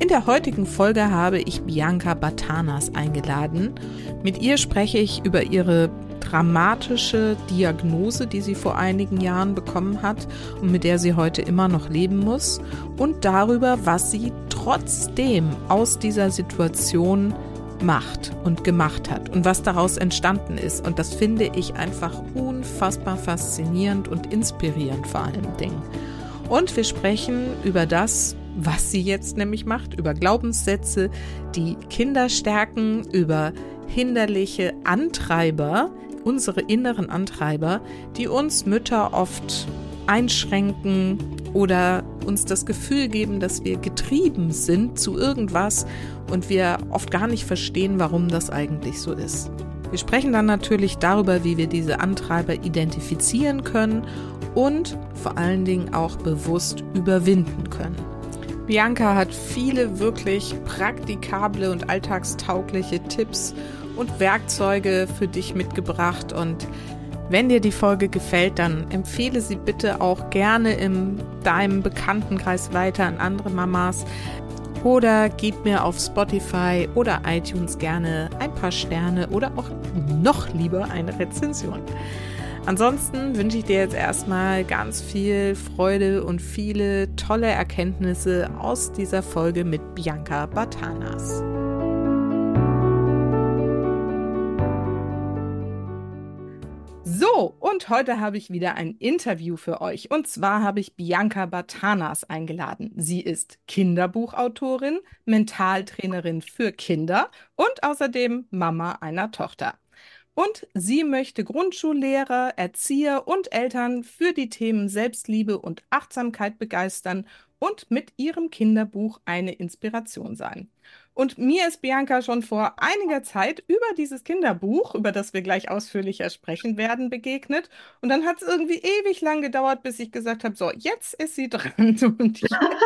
In der heutigen Folge habe ich Bianca Batanas eingeladen. Mit ihr spreche ich über ihre dramatische Diagnose, die sie vor einigen Jahren bekommen hat und mit der sie heute immer noch leben muss und darüber, was sie trotzdem aus dieser Situation macht und gemacht hat und was daraus entstanden ist. Und das finde ich einfach unfassbar faszinierend und inspirierend vor allen Dingen. Und wir sprechen über das, was sie jetzt nämlich macht, über Glaubenssätze, die Kinder stärken, über hinderliche Antreiber, unsere inneren Antreiber, die uns Mütter oft einschränken oder uns das Gefühl geben, dass wir getrieben sind zu irgendwas und wir oft gar nicht verstehen, warum das eigentlich so ist. Wir sprechen dann natürlich darüber, wie wir diese Antreiber identifizieren können und vor allen Dingen auch bewusst überwinden können. Bianca hat viele wirklich praktikable und alltagstaugliche Tipps und Werkzeuge für dich mitgebracht. Und wenn dir die Folge gefällt, dann empfehle sie bitte auch gerne in deinem Bekanntenkreis weiter an andere Mamas. Oder gib mir auf Spotify oder iTunes gerne ein paar Sterne oder auch noch lieber eine Rezension. Ansonsten wünsche ich dir jetzt erstmal ganz viel Freude und viele tolle Erkenntnisse aus dieser Folge mit Bianca Batanas. So, und heute habe ich wieder ein Interview für euch. Und zwar habe ich Bianca Batanas eingeladen. Sie ist Kinderbuchautorin, Mentaltrainerin für Kinder und außerdem Mama einer Tochter. Und sie möchte Grundschullehrer, Erzieher und Eltern für die Themen Selbstliebe und Achtsamkeit begeistern und mit ihrem Kinderbuch eine Inspiration sein. Und mir ist Bianca schon vor einiger Zeit über dieses Kinderbuch, über das wir gleich ausführlicher sprechen werden, begegnet. Und dann hat es irgendwie ewig lang gedauert, bis ich gesagt habe, so, jetzt ist sie dran und ich werde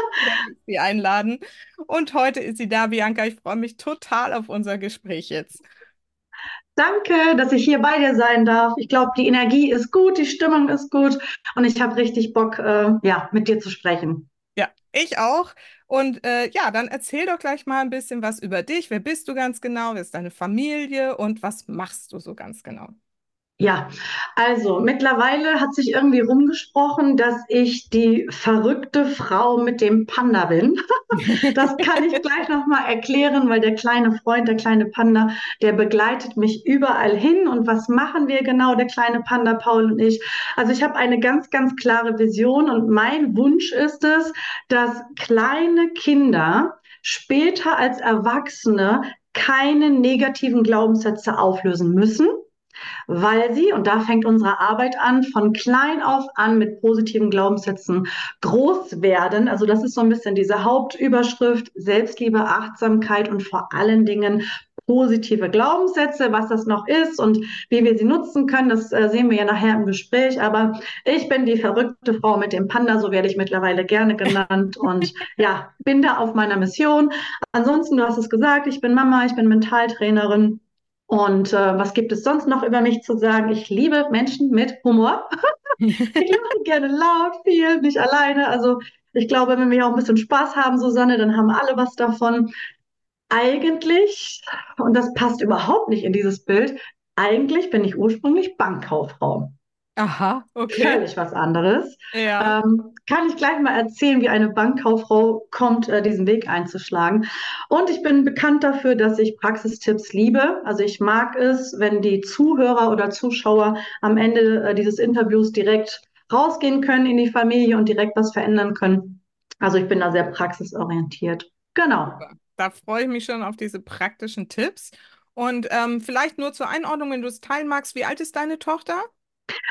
sie einladen. Und heute ist sie da, Bianca. Ich freue mich total auf unser Gespräch jetzt. Danke, dass ich hier bei dir sein darf. Ich glaube, die Energie ist gut, die Stimmung ist gut und ich habe richtig Bock, äh, ja, mit dir zu sprechen. Ja, ich auch. Und äh, ja, dann erzähl doch gleich mal ein bisschen was über dich. Wer bist du ganz genau? Wer ist deine Familie und was machst du so ganz genau? Ja, also mittlerweile hat sich irgendwie rumgesprochen, dass ich die verrückte Frau mit dem Panda bin. Das kann ich gleich nochmal erklären, weil der kleine Freund, der kleine Panda, der begleitet mich überall hin. Und was machen wir genau, der kleine Panda Paul und ich? Also ich habe eine ganz, ganz klare Vision und mein Wunsch ist es, dass kleine Kinder später als Erwachsene keine negativen Glaubenssätze auflösen müssen weil sie, und da fängt unsere Arbeit an, von klein auf an mit positiven Glaubenssätzen groß werden. Also das ist so ein bisschen diese Hauptüberschrift, Selbstliebe, Achtsamkeit und vor allen Dingen positive Glaubenssätze, was das noch ist und wie wir sie nutzen können, das äh, sehen wir ja nachher im Gespräch. Aber ich bin die verrückte Frau mit dem Panda, so werde ich mittlerweile gerne genannt und ja, bin da auf meiner Mission. Ansonsten, du hast es gesagt, ich bin Mama, ich bin Mentaltrainerin und äh, was gibt es sonst noch über mich zu sagen? Ich liebe Menschen mit Humor. ich lache gerne laut, viel, nicht alleine. Also ich glaube, wenn wir auch ein bisschen Spaß haben, Susanne, dann haben alle was davon. Eigentlich, und das passt überhaupt nicht in dieses Bild, eigentlich bin ich ursprünglich Bankkauffrau. Aha, okay. Völlig was anderes. Ja. Ähm, kann ich gleich mal erzählen, wie eine Bankkauffrau kommt, äh, diesen Weg einzuschlagen. Und ich bin bekannt dafür, dass ich Praxistipps liebe. Also ich mag es, wenn die Zuhörer oder Zuschauer am Ende äh, dieses Interviews direkt rausgehen können in die Familie und direkt was verändern können. Also ich bin da sehr praxisorientiert. Genau. Da freue ich mich schon auf diese praktischen Tipps. Und ähm, vielleicht nur zur Einordnung, wenn du es teilen magst, wie alt ist deine Tochter?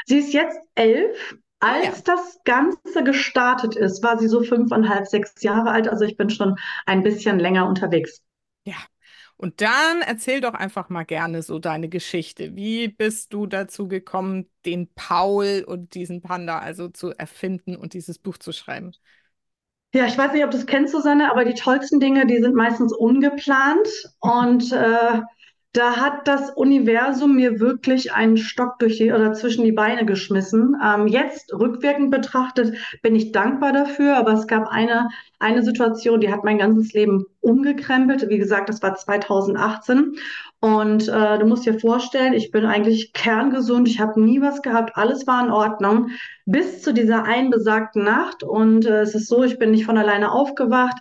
Sie ist jetzt elf. Als ja. das Ganze gestartet ist, war sie so fünfeinhalb, sechs Jahre alt. Also ich bin schon ein bisschen länger unterwegs. Ja. Und dann erzähl doch einfach mal gerne so deine Geschichte. Wie bist du dazu gekommen, den Paul und diesen Panda also zu erfinden und dieses Buch zu schreiben? Ja, ich weiß nicht, ob du es kennst, Susanne, aber die tollsten Dinge, die sind meistens ungeplant. Und äh, da hat das Universum mir wirklich einen Stock durch die oder zwischen die Beine geschmissen. Ähm, jetzt rückwirkend betrachtet bin ich dankbar dafür, aber es gab eine, eine Situation, die hat mein ganzes Leben umgekrempelt. Wie gesagt, das war 2018. Und äh, du musst dir vorstellen, ich bin eigentlich kerngesund, ich habe nie was gehabt, alles war in Ordnung, bis zu dieser einen besagten Nacht. Und äh, es ist so, ich bin nicht von alleine aufgewacht.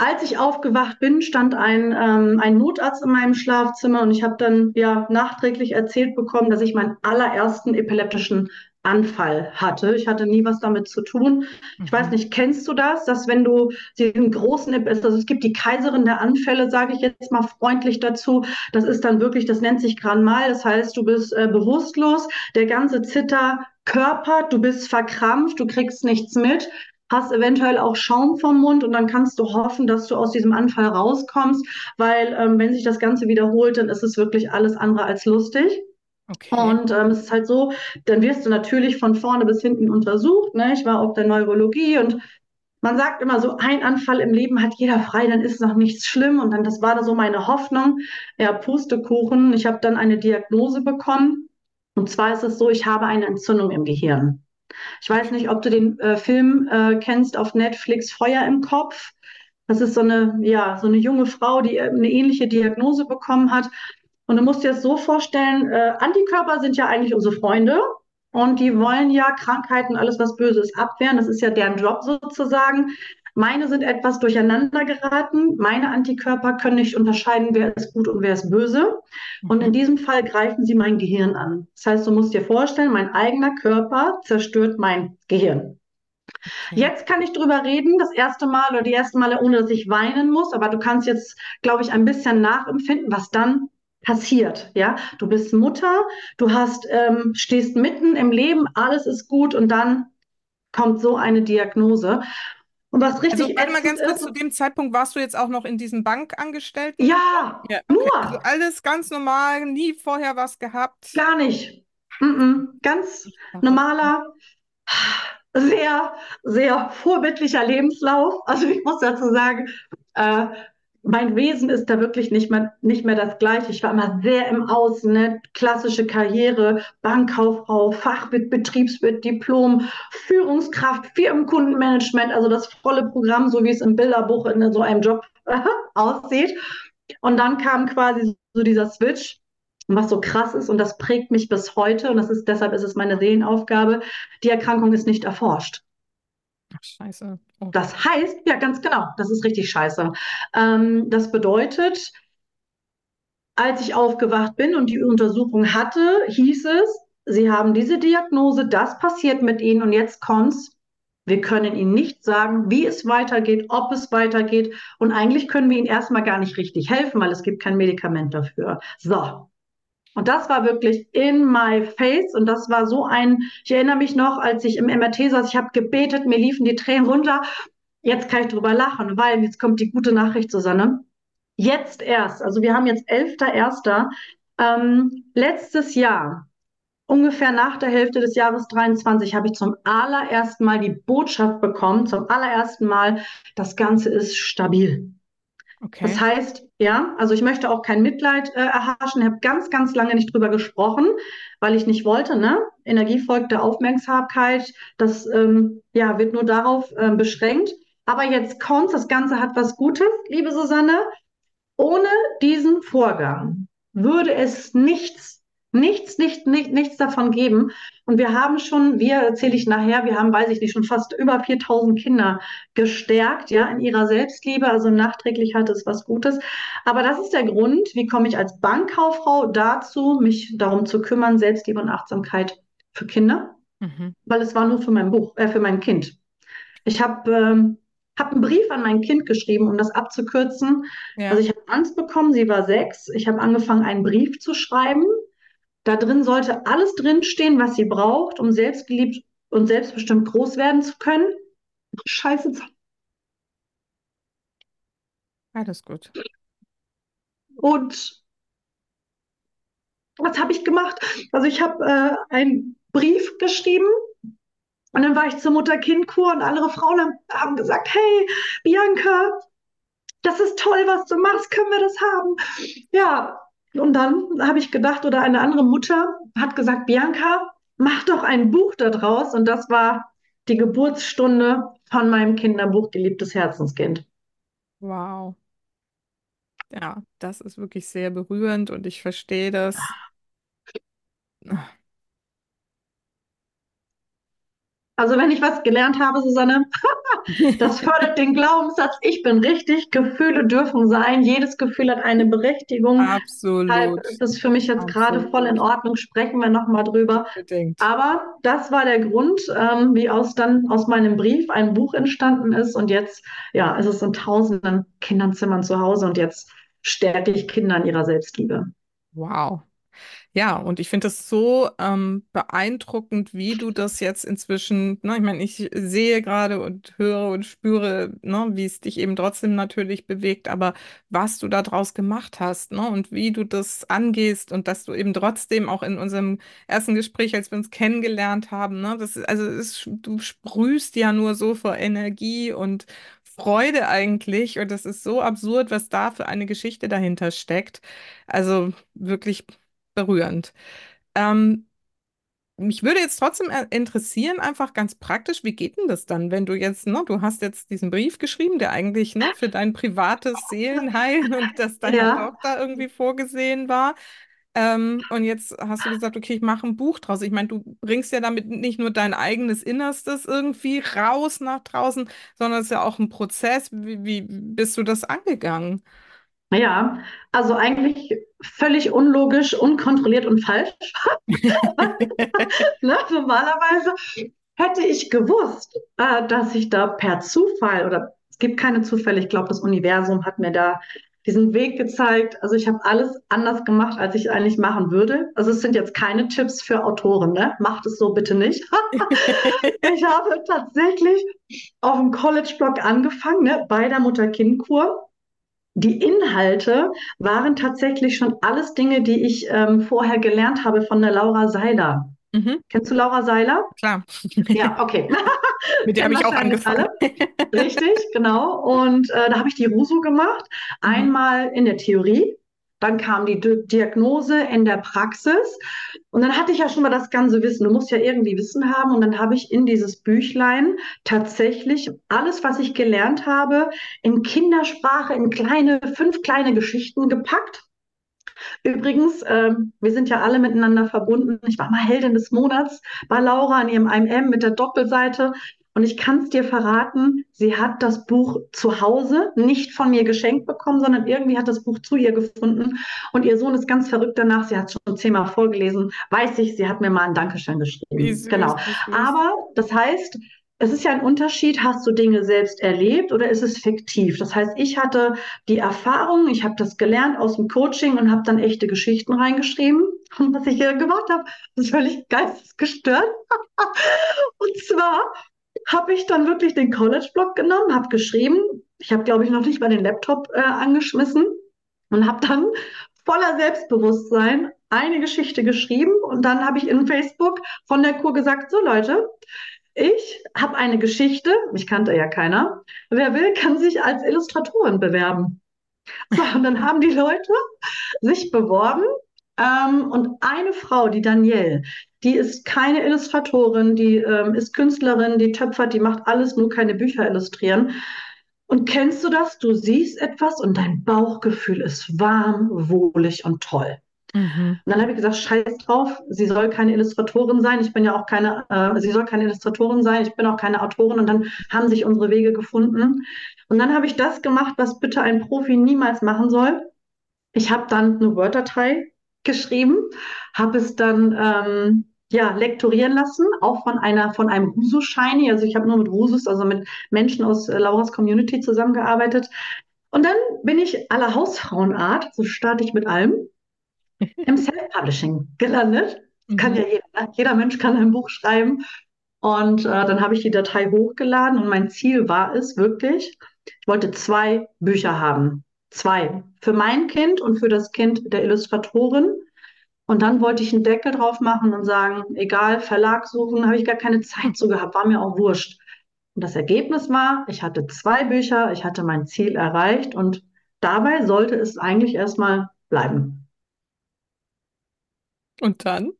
Als ich aufgewacht bin, stand ein, ähm, ein Notarzt in meinem Schlafzimmer und ich habe dann ja nachträglich erzählt bekommen, dass ich meinen allerersten epileptischen Anfall hatte. Ich hatte nie was damit zu tun. Ich weiß mhm. nicht, kennst du das, dass wenn du diesen großen, also es gibt die Kaiserin der Anfälle, sage ich jetzt mal freundlich dazu. Das ist dann wirklich, das nennt sich Grand Mal. Das heißt, du bist äh, bewusstlos, der ganze Zitter Körper, du bist verkrampft, du kriegst nichts mit hast eventuell auch Schaum vom Mund und dann kannst du hoffen, dass du aus diesem Anfall rauskommst, weil ähm, wenn sich das Ganze wiederholt, dann ist es wirklich alles andere als lustig. Okay. Und ähm, es ist halt so, dann wirst du natürlich von vorne bis hinten untersucht. Ne? Ich war auf der Neurologie und man sagt immer so, ein Anfall im Leben hat jeder frei, dann ist noch nichts schlimm. Und dann, das war so meine Hoffnung. Ja, Pustekuchen. Ich habe dann eine Diagnose bekommen. Und zwar ist es so, ich habe eine Entzündung im Gehirn. Ich weiß nicht, ob du den äh, Film äh, kennst auf Netflix, Feuer im Kopf. Das ist so eine, ja, so eine junge Frau, die äh, eine ähnliche Diagnose bekommen hat. Und du musst dir das so vorstellen, äh, Antikörper sind ja eigentlich unsere Freunde und die wollen ja Krankheiten, alles was böse ist, abwehren. Das ist ja deren Job sozusagen. Meine sind etwas durcheinander geraten. Meine Antikörper können nicht unterscheiden, wer ist gut und wer ist böse. Und in mhm. diesem Fall greifen sie mein Gehirn an. Das heißt, du musst dir vorstellen, mein eigener Körper zerstört mein Gehirn. Okay. Jetzt kann ich drüber reden, das erste Mal oder die ersten Male, ohne dass ich weinen muss, aber du kannst jetzt, glaube ich, ein bisschen nachempfinden, was dann passiert. Ja, du bist Mutter, du hast, ähm, stehst mitten im Leben, alles ist gut und dann kommt so eine Diagnose. Und was richtig also, warte mal ganz kurz, zu dem Zeitpunkt warst du jetzt auch noch in diesem Bankangestellten? Ja, ja okay. nur. Also alles ganz normal, nie vorher was gehabt? Gar nicht. Mm -mm. Ganz normaler, sehr, sehr vorbildlicher Lebenslauf. Also ich muss dazu sagen, äh, mein Wesen ist da wirklich nicht mehr, nicht mehr das gleiche. Ich war immer sehr im Außen, ne? klassische Karriere, Bankkauffrau, Fachwirt, Betriebswirt, Diplom, Führungskraft, Firmenkundenmanagement, also das volle Programm, so wie es im Bilderbuch in so einem Job aussieht. Und dann kam quasi so dieser Switch, was so krass ist und das prägt mich bis heute und das ist deshalb ist es meine Seelenaufgabe. Die Erkrankung ist nicht erforscht. Ach, scheiße. Oh. Das heißt, ja, ganz genau, das ist richtig scheiße. Ähm, das bedeutet, als ich aufgewacht bin und die Untersuchung hatte, hieß es, Sie haben diese Diagnose, das passiert mit Ihnen und jetzt kommt's. Wir können Ihnen nicht sagen, wie es weitergeht, ob es weitergeht. Und eigentlich können wir Ihnen erstmal gar nicht richtig helfen, weil es gibt kein Medikament dafür. So, und das war wirklich in my face. Und das war so ein, ich erinnere mich noch, als ich im MRT saß, ich habe gebetet, mir liefen die Tränen runter. Jetzt kann ich drüber lachen, weil jetzt kommt die gute Nachricht, Susanne. Jetzt erst, also wir haben jetzt 11.01. Ähm, letztes Jahr, ungefähr nach der Hälfte des Jahres 23, habe ich zum allerersten Mal die Botschaft bekommen, zum allerersten Mal, das Ganze ist stabil. Okay. Das heißt, ja, also ich möchte auch kein Mitleid äh, erhaschen. Ich habe ganz, ganz lange nicht drüber gesprochen, weil ich nicht wollte. Ne? Energie folgt der Aufmerksamkeit. Das ähm, ja, wird nur darauf äh, beschränkt. Aber jetzt kommt, das Ganze hat was Gutes, liebe Susanne. Ohne diesen Vorgang würde es nichts nichts, nicht, nicht, nichts davon geben. Und wir haben schon, wir erzähle ich nachher, wir haben, weiß ich nicht, schon fast über 4000 Kinder gestärkt, ja, in ihrer Selbstliebe. Also nachträglich hat es was Gutes. Aber das ist der Grund, wie komme ich als Bankkauffrau dazu, mich darum zu kümmern, Selbstliebe und Achtsamkeit für Kinder. Mhm. Weil es war nur für mein Buch, äh, für mein Kind. Ich habe ähm, habe einen Brief an mein Kind geschrieben, um das abzukürzen. Ja. Also ich habe Angst bekommen, sie war sechs. Ich habe angefangen, einen Brief zu schreiben da drin sollte alles drinstehen, was sie braucht, um selbstgeliebt und selbstbestimmt groß werden zu können. Scheiße. Alles gut. und was habe ich gemacht? Also ich habe äh, einen Brief geschrieben und dann war ich zur Mutter-Kind-Kur und andere Frauen haben gesagt, hey, Bianca, das ist toll, was du machst, können wir das haben? Ja, und dann habe ich gedacht, oder eine andere Mutter hat gesagt, Bianca, mach doch ein Buch daraus. Und das war die Geburtsstunde von meinem Kinderbuch Geliebtes Herzenskind. Wow. Ja, das ist wirklich sehr berührend und ich verstehe das. Also wenn ich was gelernt habe, Susanne, das fördert den Glaubenssatz, ich bin richtig, Gefühle dürfen sein, jedes Gefühl hat eine Berechtigung. Absolut. Deshalb ist das für mich jetzt gerade voll in Ordnung, sprechen wir nochmal drüber. Unbedingt. Aber das war der Grund, ähm, wie aus dann aus meinem Brief ein Buch entstanden ist und jetzt, ja, ist es in tausenden Kinderzimmern zu Hause und jetzt stärke ich Kinder in ihrer Selbstliebe. Wow. Ja, und ich finde es so ähm, beeindruckend, wie du das jetzt inzwischen, ne, ich meine, ich sehe gerade und höre und spüre, ne, wie es dich eben trotzdem natürlich bewegt, aber was du daraus gemacht hast, ne, und wie du das angehst und dass du eben trotzdem auch in unserem ersten Gespräch, als wir uns kennengelernt haben, ne, das ist, also ist, du sprühst ja nur so vor Energie und Freude eigentlich und das ist so absurd, was da für eine Geschichte dahinter steckt. Also wirklich berührend. Ähm, mich würde jetzt trotzdem äh, interessieren, einfach ganz praktisch, wie geht denn das dann, wenn du jetzt, ne, du hast jetzt diesen Brief geschrieben, der eigentlich, ne, für dein privates Seelenheil und das deiner Ja. Tochter irgendwie vorgesehen war. Ähm, und jetzt hast du gesagt, okay, ich mache ein Buch draus. Ich meine, du bringst ja damit nicht nur dein eigenes Innerstes irgendwie raus nach draußen, sondern es ist ja auch ein Prozess. Wie, wie bist du das angegangen? Ja, also eigentlich völlig unlogisch, unkontrolliert und falsch. Ne? Normalerweise hätte ich gewusst, äh, dass ich da per Zufall oder es gibt keine Zufälle, ich glaube, das Universum hat mir da diesen Weg gezeigt. Also ich habe alles anders gemacht, als ich eigentlich machen würde. Also es sind jetzt keine Tipps für Autoren, ne? Macht es so bitte nicht. Ich habe tatsächlich auf dem College-Blog angefangen, ne? Bei der Mutter-Kind-Kur. Die Inhalte waren tatsächlich schon alles Dinge, die ich ähm, vorher gelernt habe von der Laura Seiler. Mhm, Kennst du Laura Seiler? klar. Ja, okay. Mit der habe ich auch angefangen. alle. Richtig, genau. Und äh, da habe ich die RUSU gemacht. Mhm. Einmal in der Theorie, dann kam die Di Diagnose in der Praxis. Und dann hatte ich ja schon mal das ganze Wissen. Du musst ja irgendwie Wissen haben. Und dann habe ich in dieses Büchlein tatsächlich alles, was ich gelernt habe, in Kindersprache, in kleine, fünf kleine Geschichten gepackt. Übrigens, ähm, wir sind ja alle miteinander verbunden. Ich war mal Heldin des Monats bei Laura an ihrem IMM mit der Doppelseite. Und ich kann es dir verraten, sie hat das Buch zu Hause nicht von mir geschenkt bekommen, sondern irgendwie hat das Buch zu ihr gefunden. Und ihr Sohn ist ganz verrückt danach. Sie hat es schon zehnmal vorgelesen. Weiß ich, sie hat mir mal ein Dankeschön geschrieben. süß, Genau. Aber das heißt, es ist ja ein Unterschied, hast du Dinge selbst erlebt oder ist es fiktiv? Das heißt, ich hatte die Erfahrung, ich habe das gelernt aus dem Coaching und habe dann echte Geschichten reingeschrieben. Und was ich hier gemacht habe, ist völlig geistesgestört. Und zwar habe ich dann wirklich den College-Blog genommen, habe geschrieben. Ich habe, glaube ich, noch nicht mal den Laptop äh, angeschmissen und habe dann voller Selbstbewusstsein eine Geschichte geschrieben. Und dann habe ich in Facebook von der Kur gesagt, so Leute, ich habe eine Geschichte, mich kannte ja keiner. Wer will, kann sich als Illustratorin bewerben. So, und dann haben die Leute sich beworben. Ähm, und eine Frau, die Danielle, die ist keine Illustratorin, die ähm, ist Künstlerin, die töpfert, die macht alles, nur keine Bücher illustrieren. Und kennst du das? Du siehst etwas und dein Bauchgefühl ist warm, wohlig und toll. Mhm. Und dann habe ich gesagt, scheiß drauf, sie soll keine Illustratorin sein. Ich bin ja auch keine, äh, sie soll keine Illustratorin sein, ich bin auch keine Autorin. Und dann haben sich unsere Wege gefunden. Und dann habe ich das gemacht, was bitte ein Profi niemals machen soll. Ich habe dann eine Word-Datei geschrieben, habe es dann ähm, ja, lektorieren lassen, auch von einer, von einem Rusu-Shiny. Also ich habe nur mit Rusus, also mit Menschen aus äh, Lauras Community zusammengearbeitet. Und dann bin ich aller Hausfrauenart, so starte ich mit allem, im Self-Publishing gelandet. Kann ja Mhm. jeder, jeder Mensch kann ein Buch schreiben. Und äh, dann habe ich die Datei hochgeladen und mein Ziel war es wirklich, ich wollte zwei Bücher haben. Zwei. Für mein Kind und für das Kind der Illustratorin. Und dann wollte ich einen Deckel drauf machen und sagen, egal, Verlag suchen, habe ich gar keine Zeit zu gehabt, war mir auch wurscht. Und das Ergebnis war, ich hatte zwei Bücher, ich hatte mein Ziel erreicht und dabei sollte es eigentlich erstmal bleiben. Und dann?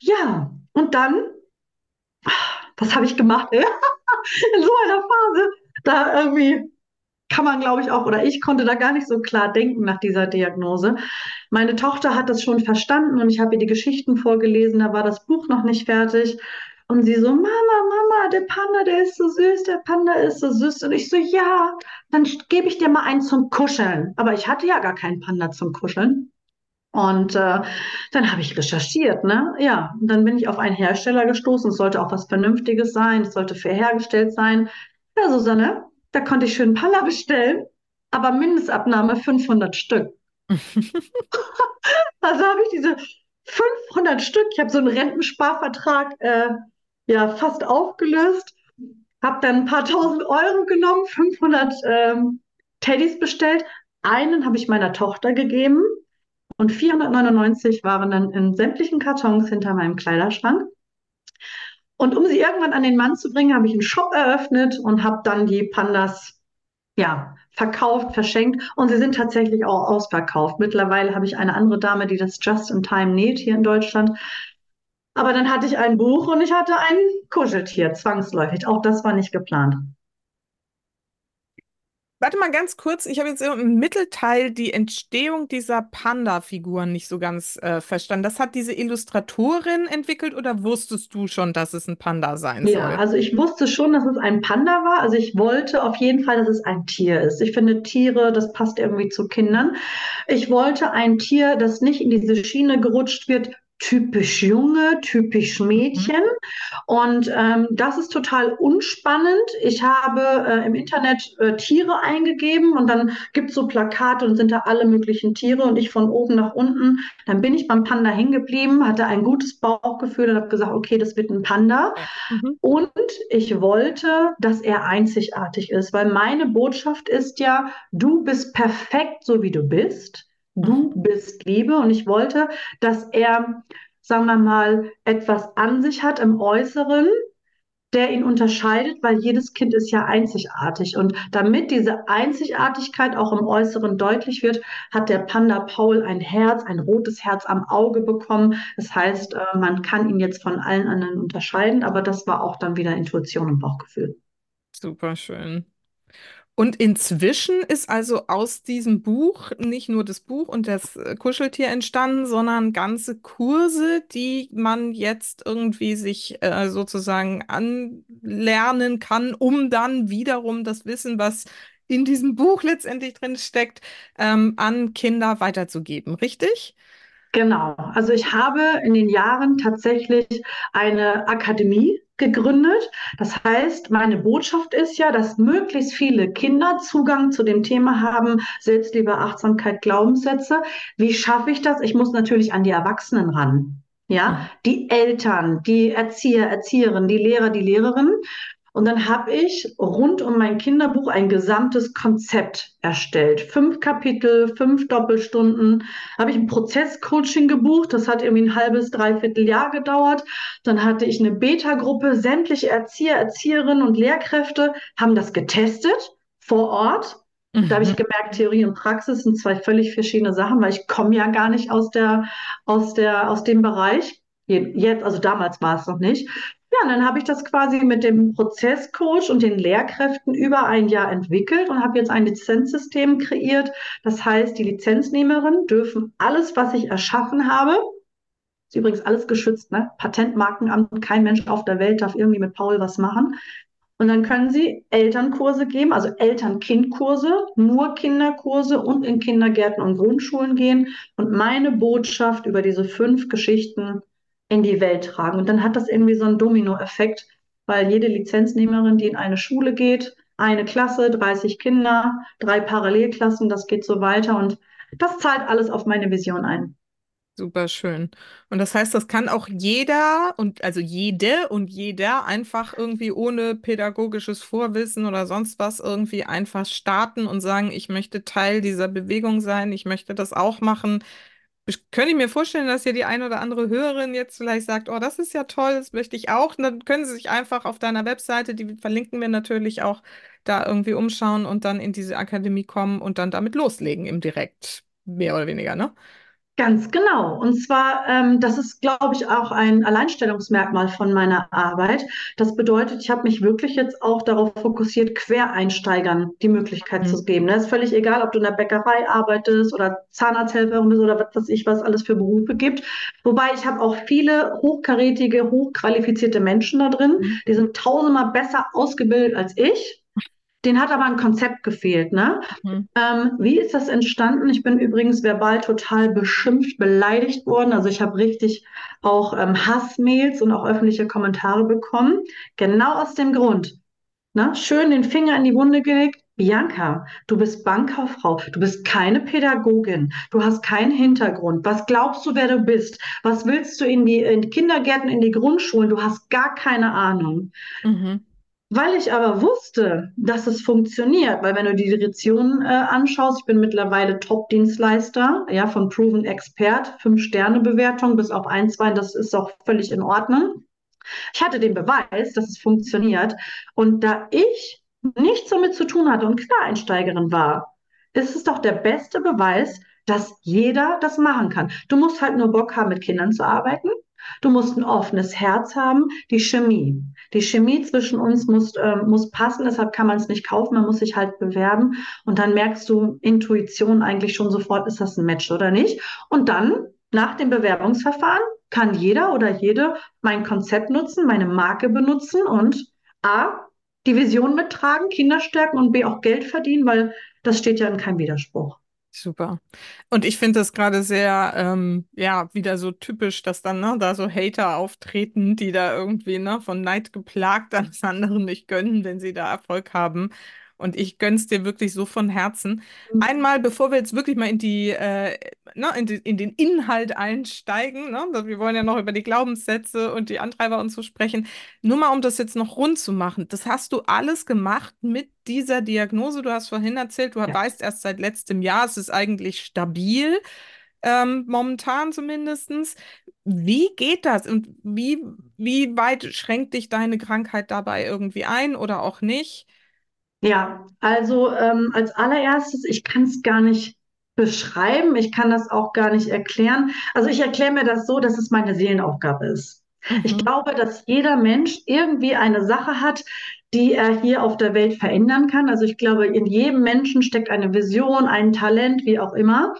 Ja, und dann, was habe ich gemacht? In so einer Phase, da irgendwie kann man, glaube ich, auch, oder ich konnte da gar nicht so klar denken nach dieser Diagnose. Meine Tochter hat das schon verstanden und ich habe ihr die Geschichten vorgelesen, da war das Buch noch nicht fertig. Und sie so, Mama, Mama, der Panda, der ist so süß, der Panda ist so süß. Und ich so, ja, dann gebe ich dir mal einen zum Kuscheln. Aber ich hatte ja gar keinen Panda zum Kuscheln. Und äh, dann habe ich recherchiert, ne? Ja, und dann bin ich auf einen Hersteller gestoßen. Es sollte auch was Vernünftiges sein, es sollte fair hergestellt sein. Ja, Susanne, da konnte ich schön Palla bestellen, aber Mindestabnahme 500 Stück. also habe ich diese 500 Stück, ich habe so einen Rentensparvertrag äh, ja fast aufgelöst, habe dann ein paar tausend Euro genommen, 500 ähm, Teddys bestellt. Einen habe ich meiner Tochter gegeben und 499 waren dann in sämtlichen Kartons hinter meinem Kleiderschrank. Und um sie irgendwann an den Mann zu bringen, habe ich einen Shop eröffnet und habe dann die Pandas ja, verkauft, verschenkt und sie sind tatsächlich auch ausverkauft. Mittlerweile habe ich eine andere Dame, die das Just in Time näht hier in Deutschland. Aber dann hatte ich ein Buch und ich hatte ein Kuscheltier, zwangsläufig. Auch das war nicht geplant. Warte mal ganz kurz, ich habe jetzt im Mittelteil die Entstehung dieser Panda-Figuren nicht so ganz äh, verstanden. Das hat diese Illustratorin entwickelt oder wusstest du schon, dass es ein Panda sein ja, soll? also ich wusste schon, dass es ein Panda war. Also ich wollte auf jeden Fall, dass es ein Tier ist. Ich finde Tiere, das passt irgendwie zu Kindern. Ich wollte ein Tier, das nicht in diese Schiene gerutscht wird, typisch Junge, typisch Mädchen. Mhm. Und ähm, das ist total unspannend. Ich habe äh, im Internet äh, Tiere eingegeben und dann gibt es so Plakate und sind da alle möglichen Tiere und ich von oben nach unten. Dann bin ich beim Panda hängen geblieben, hatte ein gutes Bauchgefühl und habe gesagt, okay, das wird ein Panda. Mhm. Und ich wollte, dass er einzigartig ist, weil meine Botschaft ist ja, du bist perfekt, so wie du bist. Du bist Liebe und ich wollte, dass er, sagen wir mal, etwas an sich hat im Äußeren, der ihn unterscheidet, weil jedes Kind ist ja einzigartig. Und damit diese Einzigartigkeit auch im Äußeren deutlich wird, hat der Panda Paul ein Herz, ein rotes Herz am Auge bekommen. Das heißt, äh, man kann ihn jetzt von allen anderen unterscheiden, aber das war auch dann wieder Intuition und Bauchgefühl. Super schön. Und inzwischen ist also aus diesem Buch nicht nur das Buch und das äh, Kuscheltier entstanden, sondern ganze Kurse, die man jetzt irgendwie sich äh, sozusagen anlernen kann, um dann wiederum das Wissen, was in diesem Buch letztendlich drin steckt, ähm, an Kinder weiterzugeben. Richtig? Genau. Also ich habe in den Jahren tatsächlich eine Akademie gegründet. Das heißt, meine Botschaft ist ja, dass möglichst viele Kinder Zugang zu dem Thema haben, Selbstliebe, Achtsamkeit, Glaubenssätze. Wie schaffe ich das? Ich muss natürlich an die Erwachsenen ran. Ja, die Eltern, die Erzieher, Erzieherinnen, die Lehrer, die Lehrerinnen. Und dann habe ich rund um mein Kinderbuch ein gesamtes Konzept erstellt. Fünf Kapitel, fünf Doppelstunden. Habe ich ein Prozesscoaching gebucht. Das hat irgendwie ein halbes, dreiviertel Jahr gedauert. Dann hatte ich eine Beta-Gruppe. Sämtliche Erzieher, Erzieherinnen und Lehrkräfte haben das getestet vor Ort. Mhm. Da habe ich gemerkt, Theorie und Praxis sind zwei völlig verschiedene Sachen, weil ich komme ja gar nicht aus der, aus der, aus dem Bereich. Jetzt, also damals war es noch nicht. Ja, und dann habe ich das quasi mit dem Prozesscoach und den Lehrkräften über ein Jahr entwickelt und habe jetzt ein Lizenzsystem kreiert. Das heißt, die Lizenznehmerinnen dürfen alles, was ich erschaffen habe, ist übrigens alles geschützt, ne? Patentmarkenamt, kein Mensch auf der Welt darf irgendwie mit Paul was machen. Und dann können Sie Elternkurse geben, also Eltern-Kind-Kurse, nur Kinderkurse und in Kindergärten und Grundschulen gehen und meine Botschaft über diese fünf Geschichten in die Welt tragen. Und dann hat das irgendwie so einen Dominoeffekt, weil jede Lizenznehmerin, die in eine Schule geht, eine Klasse, 30 Kinder, drei Parallelklassen, das geht so weiter und das zahlt alles auf meine Vision ein. Super schön. Und das heißt, das kann auch jeder und also jede und jeder einfach irgendwie ohne pädagogisches Vorwissen oder sonst was irgendwie einfach starten und sagen, ich möchte Teil dieser Bewegung sein, ich möchte das auch machen. Könnte ich mir vorstellen, dass hier die ein oder andere Hörerin jetzt vielleicht sagt, oh, das ist ja toll, das möchte ich auch. Und dann können Sie sich einfach auf deiner Webseite, die verlinken wir natürlich auch, da irgendwie umschauen und dann in diese Akademie kommen und dann damit loslegen im Direkt, mehr oder weniger, ne? Ganz genau. Und zwar, ähm, das ist, glaube ich, auch ein Alleinstellungsmerkmal von meiner Arbeit. Das bedeutet, ich habe mich wirklich jetzt auch darauf fokussiert, Quereinsteigern die Möglichkeit Mhm. zu geben. Es ist völlig egal, ob du in der Bäckerei arbeitest oder Zahnarzthelferin bist oder was weiß ich, was alles für Berufe gibt. Wobei ich habe auch viele hochkarätige, hochqualifizierte Menschen da drin. Mhm. Die sind tausendmal besser ausgebildet als ich. Den hat aber ein Konzept gefehlt, ne? Mhm. Ähm, wie ist das entstanden? Ich bin übrigens verbal total beschimpft, beleidigt worden. Also ich habe richtig auch ähm, Hassmails und auch öffentliche Kommentare bekommen. Genau aus dem Grund. Ne? Schön den Finger in die Wunde gelegt. Bianca, du bist Bankkauffrau, du bist keine Pädagogin, du hast keinen Hintergrund. Was glaubst du, wer du bist? Was willst du in die, in Kindergärten, in die Grundschulen? Du hast gar keine Ahnung. Mhm. Weil ich aber wusste, dass es funktioniert, weil wenn du die Direktion äh, anschaust, ich bin mittlerweile Top-Dienstleister, ja, von Proven Expert, Fünf-Sterne-Bewertung bis auf ein, zwei, das ist auch völlig in Ordnung. Ich hatte den Beweis, dass es funktioniert. Und da ich nichts damit zu tun hatte und Quereinsteigerin war, ist es doch der beste Beweis, dass jeder das machen kann. Du musst halt nur Bock haben, mit Kindern zu arbeiten. Du musst ein offenes Herz haben, die Chemie. Die Chemie zwischen uns muss, äh, muss passen, deshalb kann man es nicht kaufen, man muss sich halt bewerben und dann merkst du Intuition eigentlich schon sofort, ist das ein Match oder nicht. Und dann, nach dem Bewerbungsverfahren, kann jeder oder jede mein Konzept nutzen, meine Marke benutzen und A, die Vision mittragen, Kinder stärken und B, auch Geld verdienen, weil das steht ja in keinem Widerspruch. Super. Und ich finde das gerade sehr, ähm, ja, wieder so typisch, dass dann, ne, da so Hater auftreten, die da irgendwie, ne, von Neid geplagt alles anderen nicht gönnen, wenn sie da Erfolg haben. Und ich gönn's dir wirklich so von Herzen. Einmal, bevor wir jetzt wirklich mal in die, äh, ne, in die, in den Inhalt einsteigen, ne, wir wollen ja noch über die Glaubenssätze und die Antreiber und so sprechen. Nur mal, um das jetzt noch rund zu machen. Das hast du alles gemacht mit dieser Diagnose. Du hast vorhin erzählt, du Ja. weißt erst seit letztem Jahr, es ist eigentlich stabil, ähm, momentan zumindestens. Wie geht das und wie, wie weit schränkt dich deine Krankheit dabei irgendwie ein oder auch nicht? Ja, also ähm, als allererstes, ich kann es gar nicht beschreiben, ich kann das auch gar nicht erklären. Also ich erkläre mir das so, dass es meine Seelenaufgabe ist. Ich Mhm. glaube, dass jeder Mensch irgendwie eine Sache hat, die er hier auf der Welt verändern kann. Also ich glaube, in jedem Menschen steckt eine Vision, ein Talent, wie auch immer.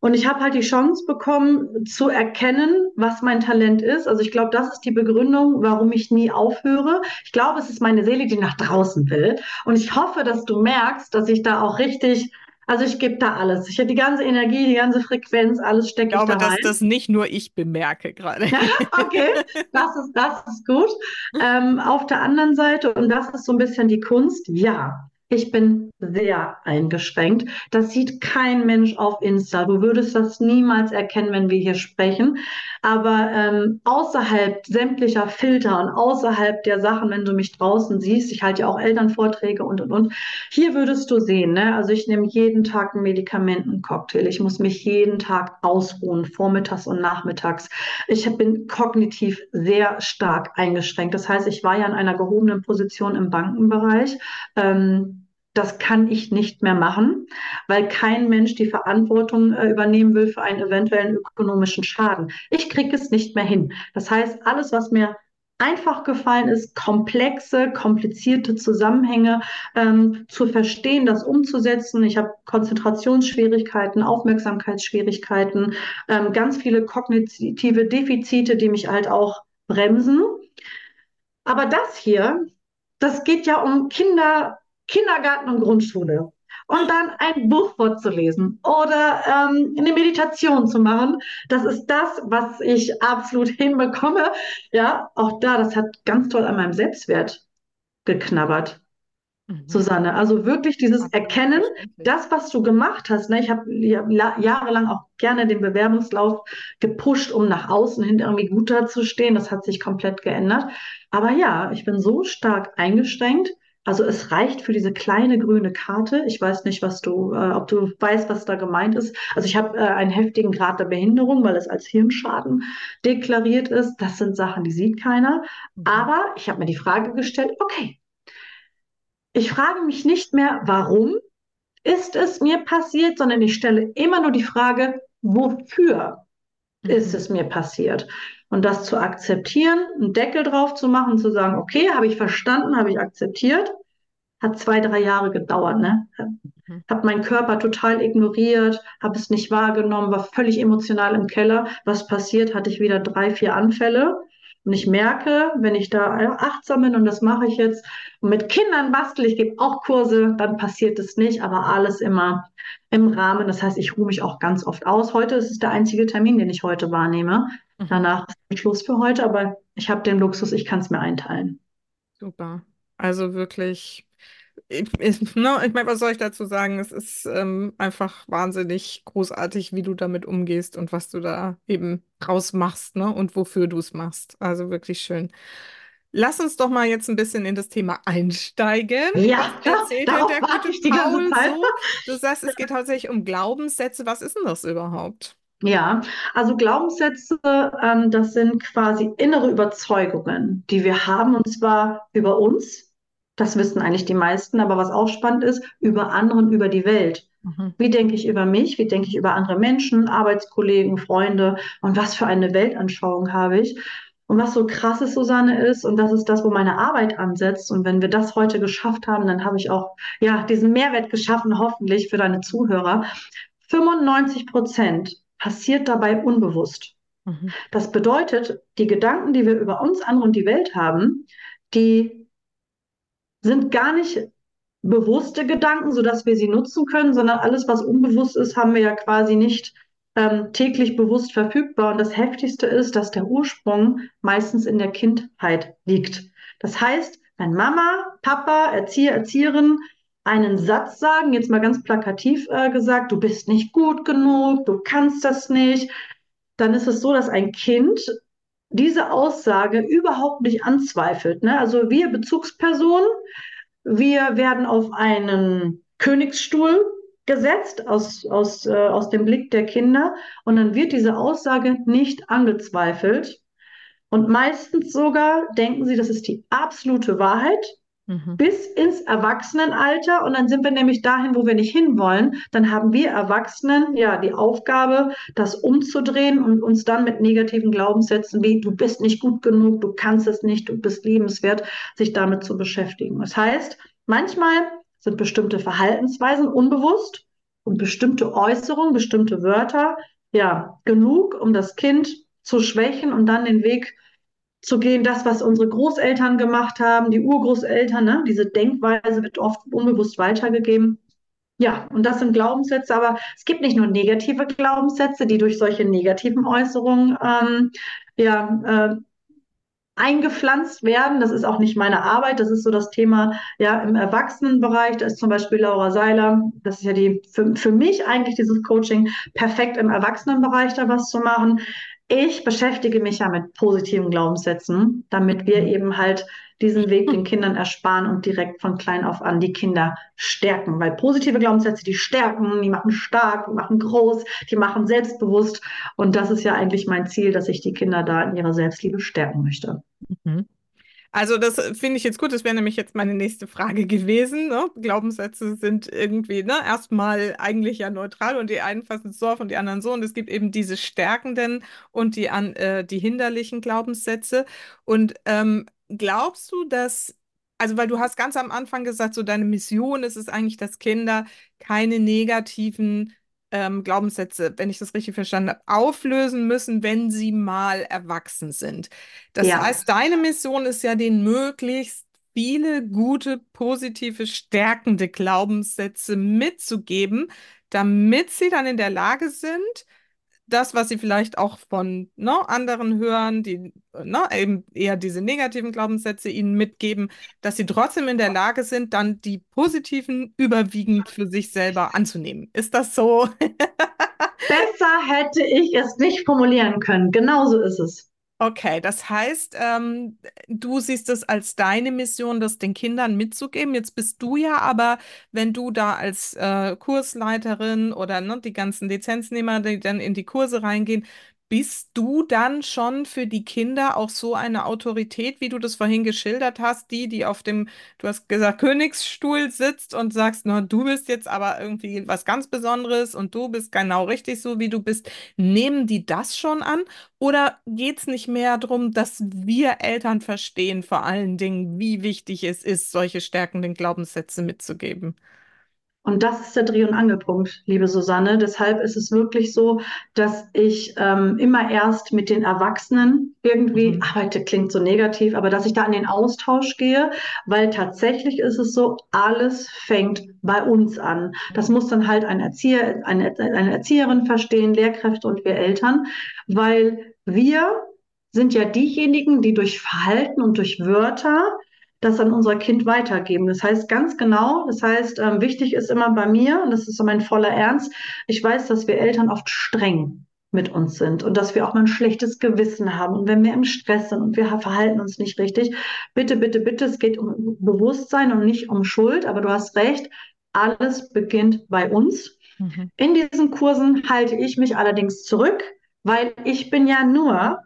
Und ich habe halt die Chance bekommen, zu erkennen, was mein Talent ist. Also ich glaube, das ist die Begründung, warum ich nie aufhöre. Ich glaube, es ist meine Seele, die nach draußen will. Und ich hoffe, dass du merkst, dass ich da auch richtig, also ich gebe da alles. Ich habe die ganze Energie, die ganze Frequenz, alles Ich stecke ich glaube, da dass rein. das nicht nur ich bemerke gerade. Okay, das ist, das ist gut. Ähm, auf der anderen Seite, und das ist so ein bisschen die Kunst, ja, ich bin sehr eingeschränkt. Das sieht kein Mensch auf Insta. Du würdest das niemals erkennen, wenn wir hier sprechen. Aber ähm, außerhalb sämtlicher Filter und außerhalb der Sachen, wenn du mich draußen siehst, ich halte ja auch Elternvorträge und und und, hier würdest du sehen, ne? Also ich nehme jeden Tag einen Medikamentencocktail. Ich muss mich jeden Tag ausruhen, vormittags und nachmittags. Ich bin kognitiv sehr stark eingeschränkt. Das heißt, ich war ja in einer gehobenen Position im Bankenbereich. Ähm, das kann ich nicht mehr machen, weil kein Mensch die Verantwortung äh, übernehmen will für einen eventuellen ökonomischen Schaden. Ich kriege es nicht mehr hin. Das heißt, alles, was mir einfach gefallen ist, komplexe, komplizierte Zusammenhänge ähm, zu verstehen, das umzusetzen. Ich habe Konzentrationsschwierigkeiten, Aufmerksamkeitsschwierigkeiten, ähm, ganz viele kognitive Defizite, die mich halt auch bremsen. Aber das hier, das geht ja um Kinder, Kindergarten und Grundschule. Und dann ein Buch vorzulesen oder ähm, eine Meditation zu machen, das ist das, was ich absolut hinbekomme. Ja, auch da, das hat ganz toll an meinem Selbstwert geknabbert. Mhm. Susanne. Also wirklich dieses Erkennen, das, was du gemacht hast. Ne? Ich habe jahrelang auch gerne den Bewerbungslauf gepusht, um nach außen hin irgendwie guter zu stehen. Das hat sich komplett geändert. Aber ja, ich bin so stark eingeschränkt. Also es reicht für diese kleine grüne Karte. Ich weiß nicht, was du, äh, ob du weißt, was da gemeint ist. Also ich habe äh, einen heftigen Grad der Behinderung, weil es als Hirnschaden deklariert ist. Das sind Sachen, die sieht keiner. Mhm. Aber ich habe mir die Frage gestellt, okay, ich frage mich nicht mehr, warum ist es mir passiert, sondern ich stelle immer nur die Frage, wofür mhm. ist es mir passiert? Und das zu akzeptieren, einen Deckel drauf zu machen, zu sagen, okay, habe ich verstanden, habe ich akzeptiert, hat zwei, drei Jahre gedauert, ne? Mhm. Habe meinen Körper total ignoriert, habe es nicht wahrgenommen, war völlig emotional im Keller. Was passiert? Hatte ich wieder drei, vier Anfälle und ich merke, wenn ich da achtsam bin und das mache ich jetzt und mit Kindern bastel, ich gebe auch Kurse, dann passiert es nicht, aber alles immer im Rahmen. Das heißt, ich ruhe mich auch ganz oft aus. Heute ist es der einzige Termin, den ich heute wahrnehme. Mhm. Danach ist Schluss für heute, aber ich habe den Luxus, ich kann es mir einteilen. Super. Also wirklich ich, ich, ne, ich meine, was soll ich dazu sagen? Es ist ähm, einfach wahnsinnig großartig, wie du damit umgehst und was du da eben draus machst, ne? Und wofür du es machst. Also wirklich schön. Lass uns doch mal jetzt ein bisschen in das Thema einsteigen. Ja, was erzählt dir der gute Paul so? Du sagst, es geht hauptsächlich um Glaubenssätze. Was ist denn das überhaupt? Ja, also Glaubenssätze, ähm, das sind quasi innere Überzeugungen, die wir haben, und zwar über uns, das wissen eigentlich die meisten, aber was auch spannend ist, über anderen, über die Welt. Mhm. Wie denke ich über mich? Wie denke ich über andere Menschen, Arbeitskollegen, Freunde? Und was für eine Weltanschauung habe ich? Und was so krass ist, Susanne, ist, und das ist das, wo meine Arbeit ansetzt. Und wenn wir das heute geschafft haben, dann habe ich auch, ja, diesen Mehrwert geschaffen, hoffentlich für deine Zuhörer. 95 Prozent passiert dabei unbewusst. Mhm. Das bedeutet, die Gedanken, die wir über uns, andere und die Welt haben, die sind gar nicht bewusste Gedanken, sodass wir sie nutzen können, sondern alles, was unbewusst ist, haben wir ja quasi nicht ähm, täglich bewusst verfügbar. Und das Heftigste ist, dass der Ursprung meistens in der Kindheit liegt. Das heißt, wenn Mama, Papa, Erzieher, Erzieherin einen Satz sagen, jetzt mal ganz plakativ äh, gesagt, du bist nicht gut genug, du kannst das nicht, dann ist es so, dass ein Kind diese Aussage überhaupt nicht anzweifelt. Ne? Also wir Bezugspersonen, wir werden auf einen Königsstuhl gesetzt aus, aus, äh, aus dem Blick der Kinder und dann wird diese Aussage nicht angezweifelt. Und meistens sogar denken sie, das ist die absolute Wahrheit Mhm. bis ins Erwachsenenalter. Und dann sind wir nämlich dahin, wo wir nicht hinwollen. Dann haben wir Erwachsenen ja die Aufgabe, das umzudrehen und uns dann mit negativen Glaubenssätzen wie du bist nicht gut genug, du kannst es nicht, du bist liebenswert, sich damit zu beschäftigen. Das heißt, manchmal sind bestimmte Verhaltensweisen unbewusst und bestimmte Äußerungen, bestimmte Wörter ja genug, um das Kind zu schwächen und dann den Weg zu gehen, das, was unsere Großeltern gemacht haben, die Urgroßeltern, ne? diese Denkweise wird oft unbewusst weitergegeben. Ja, und das sind Glaubenssätze, aber es gibt nicht nur negative Glaubenssätze, die durch solche negativen Äußerungen ähm, ja, äh, eingepflanzt werden. Das ist auch nicht meine Arbeit. Das ist so das Thema ja im Erwachsenenbereich. Da ist zum Beispiel Laura Seiler. Das ist ja die für, für mich eigentlich dieses Coaching perfekt im Erwachsenenbereich da was zu machen. Ich beschäftige mich ja mit positiven Glaubenssätzen, damit wir mhm. eben halt diesen Weg den Kindern ersparen und direkt von klein auf an die Kinder stärken. Weil positive Glaubenssätze, die stärken, die machen stark, die machen groß, die machen selbstbewusst. Und das ist ja eigentlich mein Ziel, dass ich die Kinder da in ihrer Selbstliebe stärken möchte. Mhm. Also das finde ich jetzt gut. Das wäre nämlich jetzt meine nächste Frage gewesen. Ne? Glaubenssätze sind irgendwie ne, erstmal eigentlich ja neutral und die einen fassen es so auf und die anderen so. Und es gibt eben diese stärkenden und die, an, äh, die hinderlichen Glaubenssätze. Und ähm, glaubst du, dass also, weil du hast ganz am Anfang gesagt, so deine Mission ist es eigentlich, dass Kinder keine negativen ähm, Glaubenssätze, wenn ich das richtig verstanden habe, auflösen müssen, wenn sie mal erwachsen sind. Das ja. heißt, deine Mission ist ja, den möglichst viele gute, positive, stärkende Glaubenssätze mitzugeben, damit sie dann in der Lage sind, das, was sie vielleicht auch von ne, anderen hören, die ne, eben eher diese negativen Glaubenssätze ihnen mitgeben, dass sie trotzdem in der Lage sind, dann die positiven überwiegend für sich selber anzunehmen. Ist das so? Besser hätte ich es nicht formulieren können. Genauso ist es. Okay, das heißt, ähm, du siehst es als deine Mission, das den Kindern mitzugeben. Jetzt bist du ja aber, wenn du da als äh, Kursleiterin oder ne, die ganzen Lizenznehmer, die dann in die Kurse reingehen, bist du dann schon für die Kinder auch so eine Autorität, wie du das vorhin geschildert hast, die, die auf dem, du hast gesagt, Königsstuhl sitzt und sagst, na, du bist jetzt aber irgendwie was ganz Besonderes und du bist genau richtig so, wie du bist. Nehmen die das schon an? Oder geht es nicht mehr darum, dass wir Eltern verstehen, vor allen Dingen, wie wichtig es ist, solche stärkenden Glaubenssätze mitzugeben? Und das ist der Dreh- und Angelpunkt, liebe Susanne. Deshalb ist es wirklich so, dass ich ähm, immer erst mit den Erwachsenen irgendwie mhm. arbeite, klingt so negativ, aber dass ich da in den Austausch gehe, weil tatsächlich ist es so, alles fängt bei uns an. Das muss dann halt ein Erzieher, eine, eine Erzieherin verstehen, Lehrkräfte und wir Eltern, weil wir sind ja diejenigen, die durch Verhalten und durch Wörter das an unser Kind weitergeben. Das heißt ganz genau, das heißt, ähm, wichtig ist immer bei mir, und das ist so mein voller Ernst, ich weiß, dass wir Eltern oft streng mit uns sind und dass wir auch mal ein schlechtes Gewissen haben und wenn wir im Stress sind und wir verhalten uns nicht richtig, bitte, bitte, bitte, es geht um Bewusstsein und nicht um Schuld, aber du hast recht, alles beginnt bei uns. Mhm. In diesen Kursen halte ich mich allerdings zurück, weil ich bin ja nur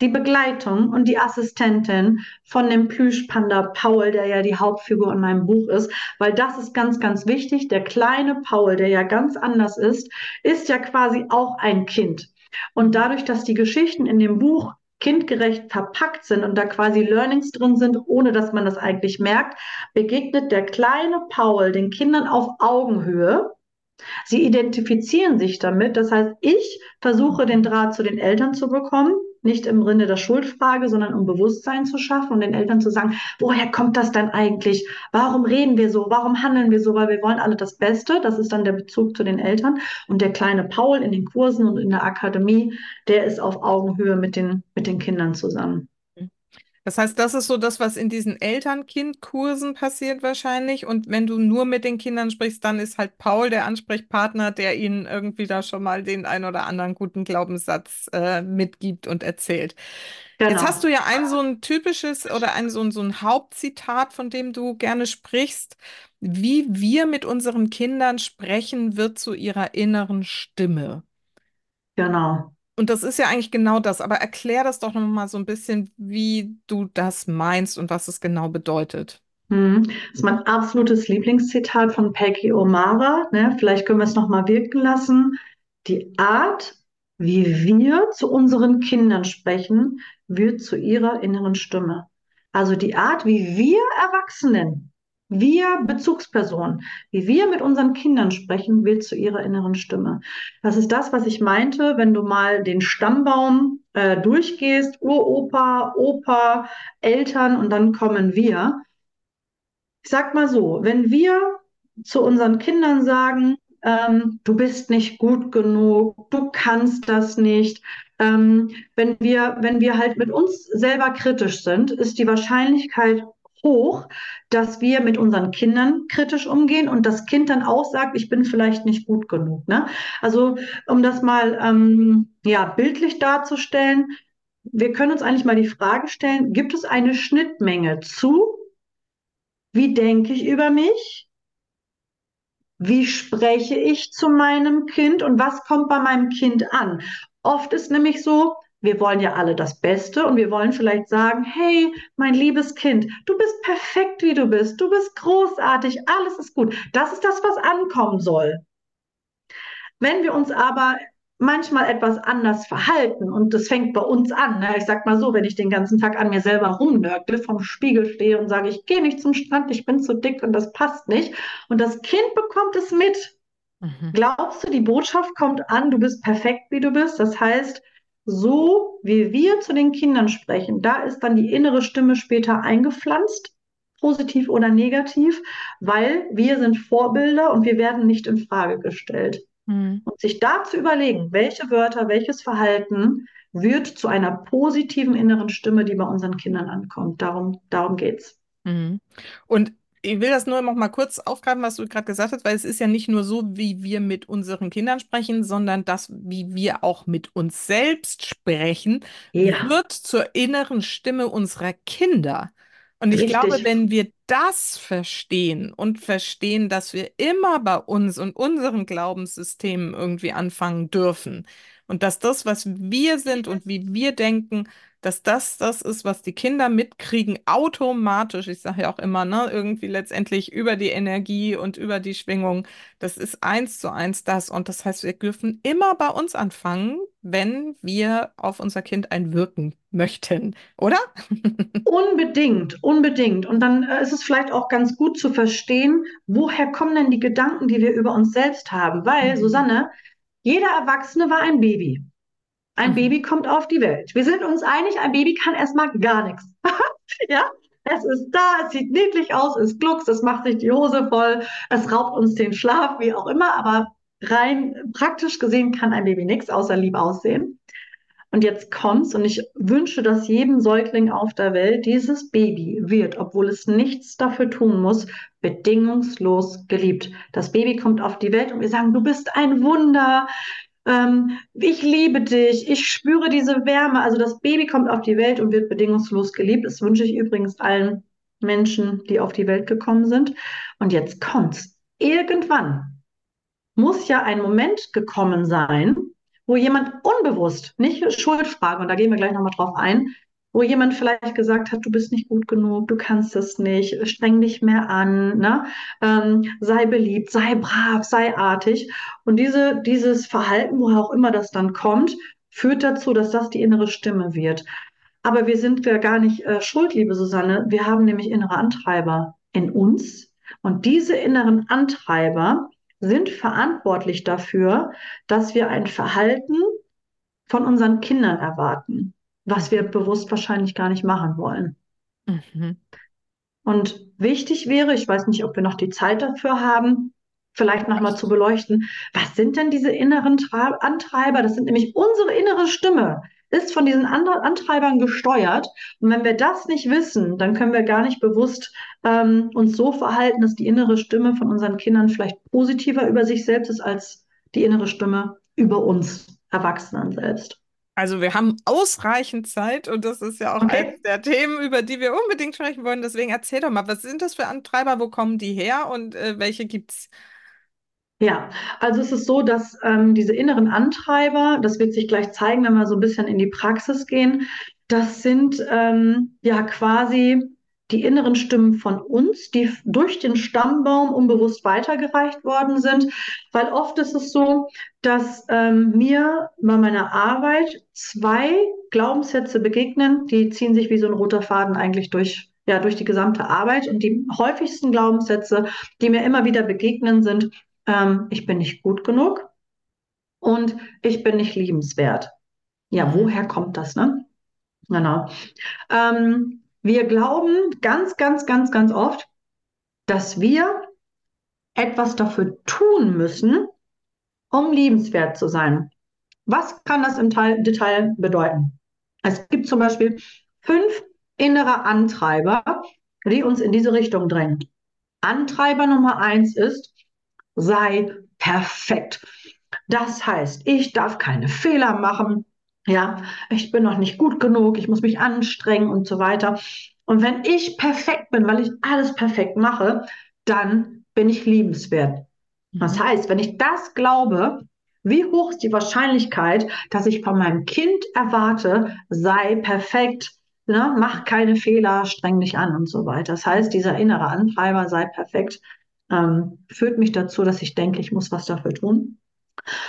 die Begleitung und die Assistentin von dem Plüschpanda Paul, der ja die Hauptfigur in meinem Buch ist, weil das ist ganz, ganz wichtig. Der kleine Paul, der ja ganz anders ist, ist ja quasi auch ein Kind. Und dadurch, dass die Geschichten in dem Buch kindgerecht verpackt sind und da quasi Learnings drin sind, ohne dass man das eigentlich merkt, begegnet der kleine Paul den Kindern auf Augenhöhe. Sie identifizieren sich damit. Das heißt, ich versuche den Draht zu den Eltern zu bekommen nicht im Sinne der Schuldfrage, sondern um Bewusstsein zu schaffen und den Eltern zu sagen, woher kommt das denn eigentlich? Warum reden wir so? Warum handeln wir so? Weil wir wollen alle das Beste. Das ist dann der Bezug zu den Eltern. Und der kleine Paul in den Kursen und in der Akademie, der ist auf Augenhöhe mit den, mit den Kindern zusammen. Das heißt, das ist so das, was in diesen Eltern-Kind-Kursen passiert wahrscheinlich. Und wenn du nur mit den Kindern sprichst, dann ist halt Paul der Ansprechpartner, der ihnen irgendwie da schon mal den ein oder anderen guten Glaubenssatz äh, mitgibt und erzählt. Genau. Jetzt hast du ja ein so ein typisches oder ein so ein, so ein Hauptzitat, von dem du gerne sprichst. Wie wir mit unseren Kindern sprechen, wird zu ihrer inneren Stimme. Genau. Und das ist ja eigentlich genau das. Aber erklär das doch noch mal so ein bisschen, wie du das meinst und was es genau bedeutet. Hm. Das ist mein absolutes Lieblingszitat von Peggy O'Mara. Ne? Vielleicht können wir es noch mal wirken lassen. Die Art, wie wir zu unseren Kindern sprechen, wird zu ihrer inneren Stimme. Also die Art, wie wir Erwachsenen wir Bezugspersonen, wie wir mit unseren Kindern sprechen, wird zu ihrer inneren Stimme. Das ist das, was ich meinte, wenn du mal den Stammbaum äh, durchgehst, Uropa, Opa, Eltern und dann kommen wir. Ich sag mal so, wenn wir zu unseren Kindern sagen, ähm, du bist nicht gut genug, du kannst das nicht, ähm, wenn wir, wenn wir halt mit uns selber kritisch sind, ist die Wahrscheinlichkeit hoch, dass wir mit unseren Kindern kritisch umgehen und das Kind dann auch sagt, ich bin vielleicht nicht gut genug. Ne? Also um das mal ähm, ja, bildlich darzustellen, wir können uns eigentlich mal die Frage stellen, gibt es eine Schnittmenge zu, wie denke ich über mich? Wie spreche ich zu meinem Kind und was kommt bei meinem Kind an? Oft ist nämlich so, wir wollen ja alle das Beste und wir wollen vielleicht sagen, hey, mein liebes Kind, du bist perfekt, wie du bist, du bist großartig, alles ist gut. Das ist das, was ankommen soll. Wenn wir uns aber manchmal etwas anders verhalten und das fängt bei uns an. Ne? Ich sag mal so, wenn ich den ganzen Tag an mir selber rumnörgle, vom Spiegel stehe und sage, ich gehe nicht zum Strand, ich bin zu dick und das passt nicht und das Kind bekommt es mit. Mhm. Glaubst du, die Botschaft kommt an, du bist perfekt, wie du bist? Das heißt, so wie wir zu den Kindern sprechen, da ist dann die innere Stimme später eingepflanzt, positiv oder negativ, weil wir sind Vorbilder und wir werden nicht in Frage gestellt. Mhm. Und sich da zu überlegen, welche Wörter, welches Verhalten wird zu einer positiven inneren Stimme, die bei unseren Kindern ankommt. Darum, darum geht's. Mhm. Und ich will das nur noch mal kurz aufgreifen, was du gerade gesagt hast, weil es ist ja nicht nur so, wie wir mit unseren Kindern sprechen, sondern das, wie wir auch mit uns selbst sprechen, ja. wird zur inneren Stimme unserer Kinder. Und ich Richtig. glaube, wenn wir das verstehen und verstehen, dass wir immer bei uns und unseren Glaubenssystemen irgendwie anfangen dürfen und dass das, was wir sind und wie wir denken, dass das das ist, was die Kinder mitkriegen, automatisch. Ich sage ja auch immer, ne, irgendwie letztendlich über die Energie und über die Schwingung. Das ist eins zu eins das. Und das heißt, wir dürfen immer bei uns anfangen, wenn wir auf unser Kind einwirken möchten, oder? Unbedingt, unbedingt. Und dann äh, ist es vielleicht auch ganz gut zu verstehen, woher kommen denn die Gedanken, die wir über uns selbst haben? Weil, mhm. Susanne, jeder Erwachsene war ein Baby. Ein mhm. Baby kommt auf die Welt. Wir sind uns einig, ein Baby kann erstmal gar nichts. ja, es ist da, es sieht niedlich aus, es gluckst, es macht sich die Hose voll, es raubt uns den Schlaf, wie auch immer, aber rein praktisch gesehen kann ein Baby nichts außer lieb aussehen. Und jetzt kommt's und ich wünsche, dass jedem Säugling auf der Welt dieses Baby wird, obwohl es nichts dafür tun muss, bedingungslos geliebt. Das Baby kommt auf die Welt und wir sagen, du bist ein Wunder, ähm, ich liebe dich, ich spüre diese Wärme. Also das Baby kommt auf die Welt und wird bedingungslos geliebt. Das wünsche ich übrigens allen Menschen, die auf die Welt gekommen sind. Und jetzt kommt's. Irgendwann muss ja ein Moment gekommen sein, wo jemand unbewusst, nicht Schuldfrage, und da gehen wir gleich nochmal drauf ein, wo jemand vielleicht gesagt hat, du bist nicht gut genug, du kannst es nicht, streng dich mehr an, ne? Ähm, sei beliebt, sei brav, sei artig. Und diese, dieses Verhalten, woher auch immer das dann kommt, führt dazu, dass das die innere Stimme wird. Aber wir sind ja gar nicht äh, schuld, liebe Susanne. Wir haben nämlich innere Antreiber in uns. Und diese inneren Antreiber sind verantwortlich dafür, dass wir ein Verhalten von unseren Kindern erwarten was wir bewusst wahrscheinlich gar nicht machen wollen. Mhm. Und wichtig wäre, ich weiß nicht, ob wir noch die Zeit dafür haben, vielleicht nochmal zu beleuchten, was sind denn diese inneren Tra Antreiber? Das sind nämlich unsere innere Stimme, ist von diesen anderen Antreibern gesteuert. Und wenn wir das nicht wissen, dann können wir gar nicht bewusst ähm, uns so verhalten, dass die innere Stimme von unseren Kindern vielleicht positiver über sich selbst ist als die innere Stimme über uns Erwachsenen selbst. Also wir haben ausreichend Zeit und das ist ja auch okay. eines der Themen, über die wir unbedingt sprechen wollen. Deswegen erzähl doch mal, was sind das für Antreiber, wo kommen die her und äh, welche es? Ja, also es ist so, dass ähm, diese inneren Antreiber, das wird sich gleich zeigen, wenn wir so ein bisschen in die Praxis gehen, das sind ähm, ja quasi die inneren Stimmen von uns, die durch den Stammbaum unbewusst weitergereicht worden sind, weil oft ist es so, dass ähm, mir bei meiner Arbeit zwei Glaubenssätze begegnen, die ziehen sich wie so ein roter Faden eigentlich durch ja, durch die gesamte Arbeit. Und die häufigsten Glaubenssätze, die mir immer wieder begegnen, sind, ähm, ich bin nicht gut genug und ich bin nicht liebenswert. Ja, woher kommt das, ne? Genau. Ähm, wir glauben ganz, ganz, ganz, ganz oft, dass wir etwas dafür tun müssen, um liebenswert zu sein. Was kann das im Teil, Detail bedeuten? Es gibt zum Beispiel fünf innere Antreiber, die uns in diese Richtung drängen. Antreiber Nummer eins ist, sei perfekt. Das heißt, ich darf keine Fehler machen, ja, ich bin noch nicht gut genug, ich muss mich anstrengen und so weiter. Und wenn ich perfekt bin, weil ich alles perfekt mache, dann bin ich liebenswert. Das mhm. heißt, wenn ich das glaube, wie hoch ist die Wahrscheinlichkeit, dass ich von meinem Kind erwarte, sei perfekt, ne, mach keine Fehler, streng dich an und so weiter. Das heißt, dieser innere Antreiber, sei perfekt, ähm, führt mich dazu, dass ich denke, ich muss was dafür tun.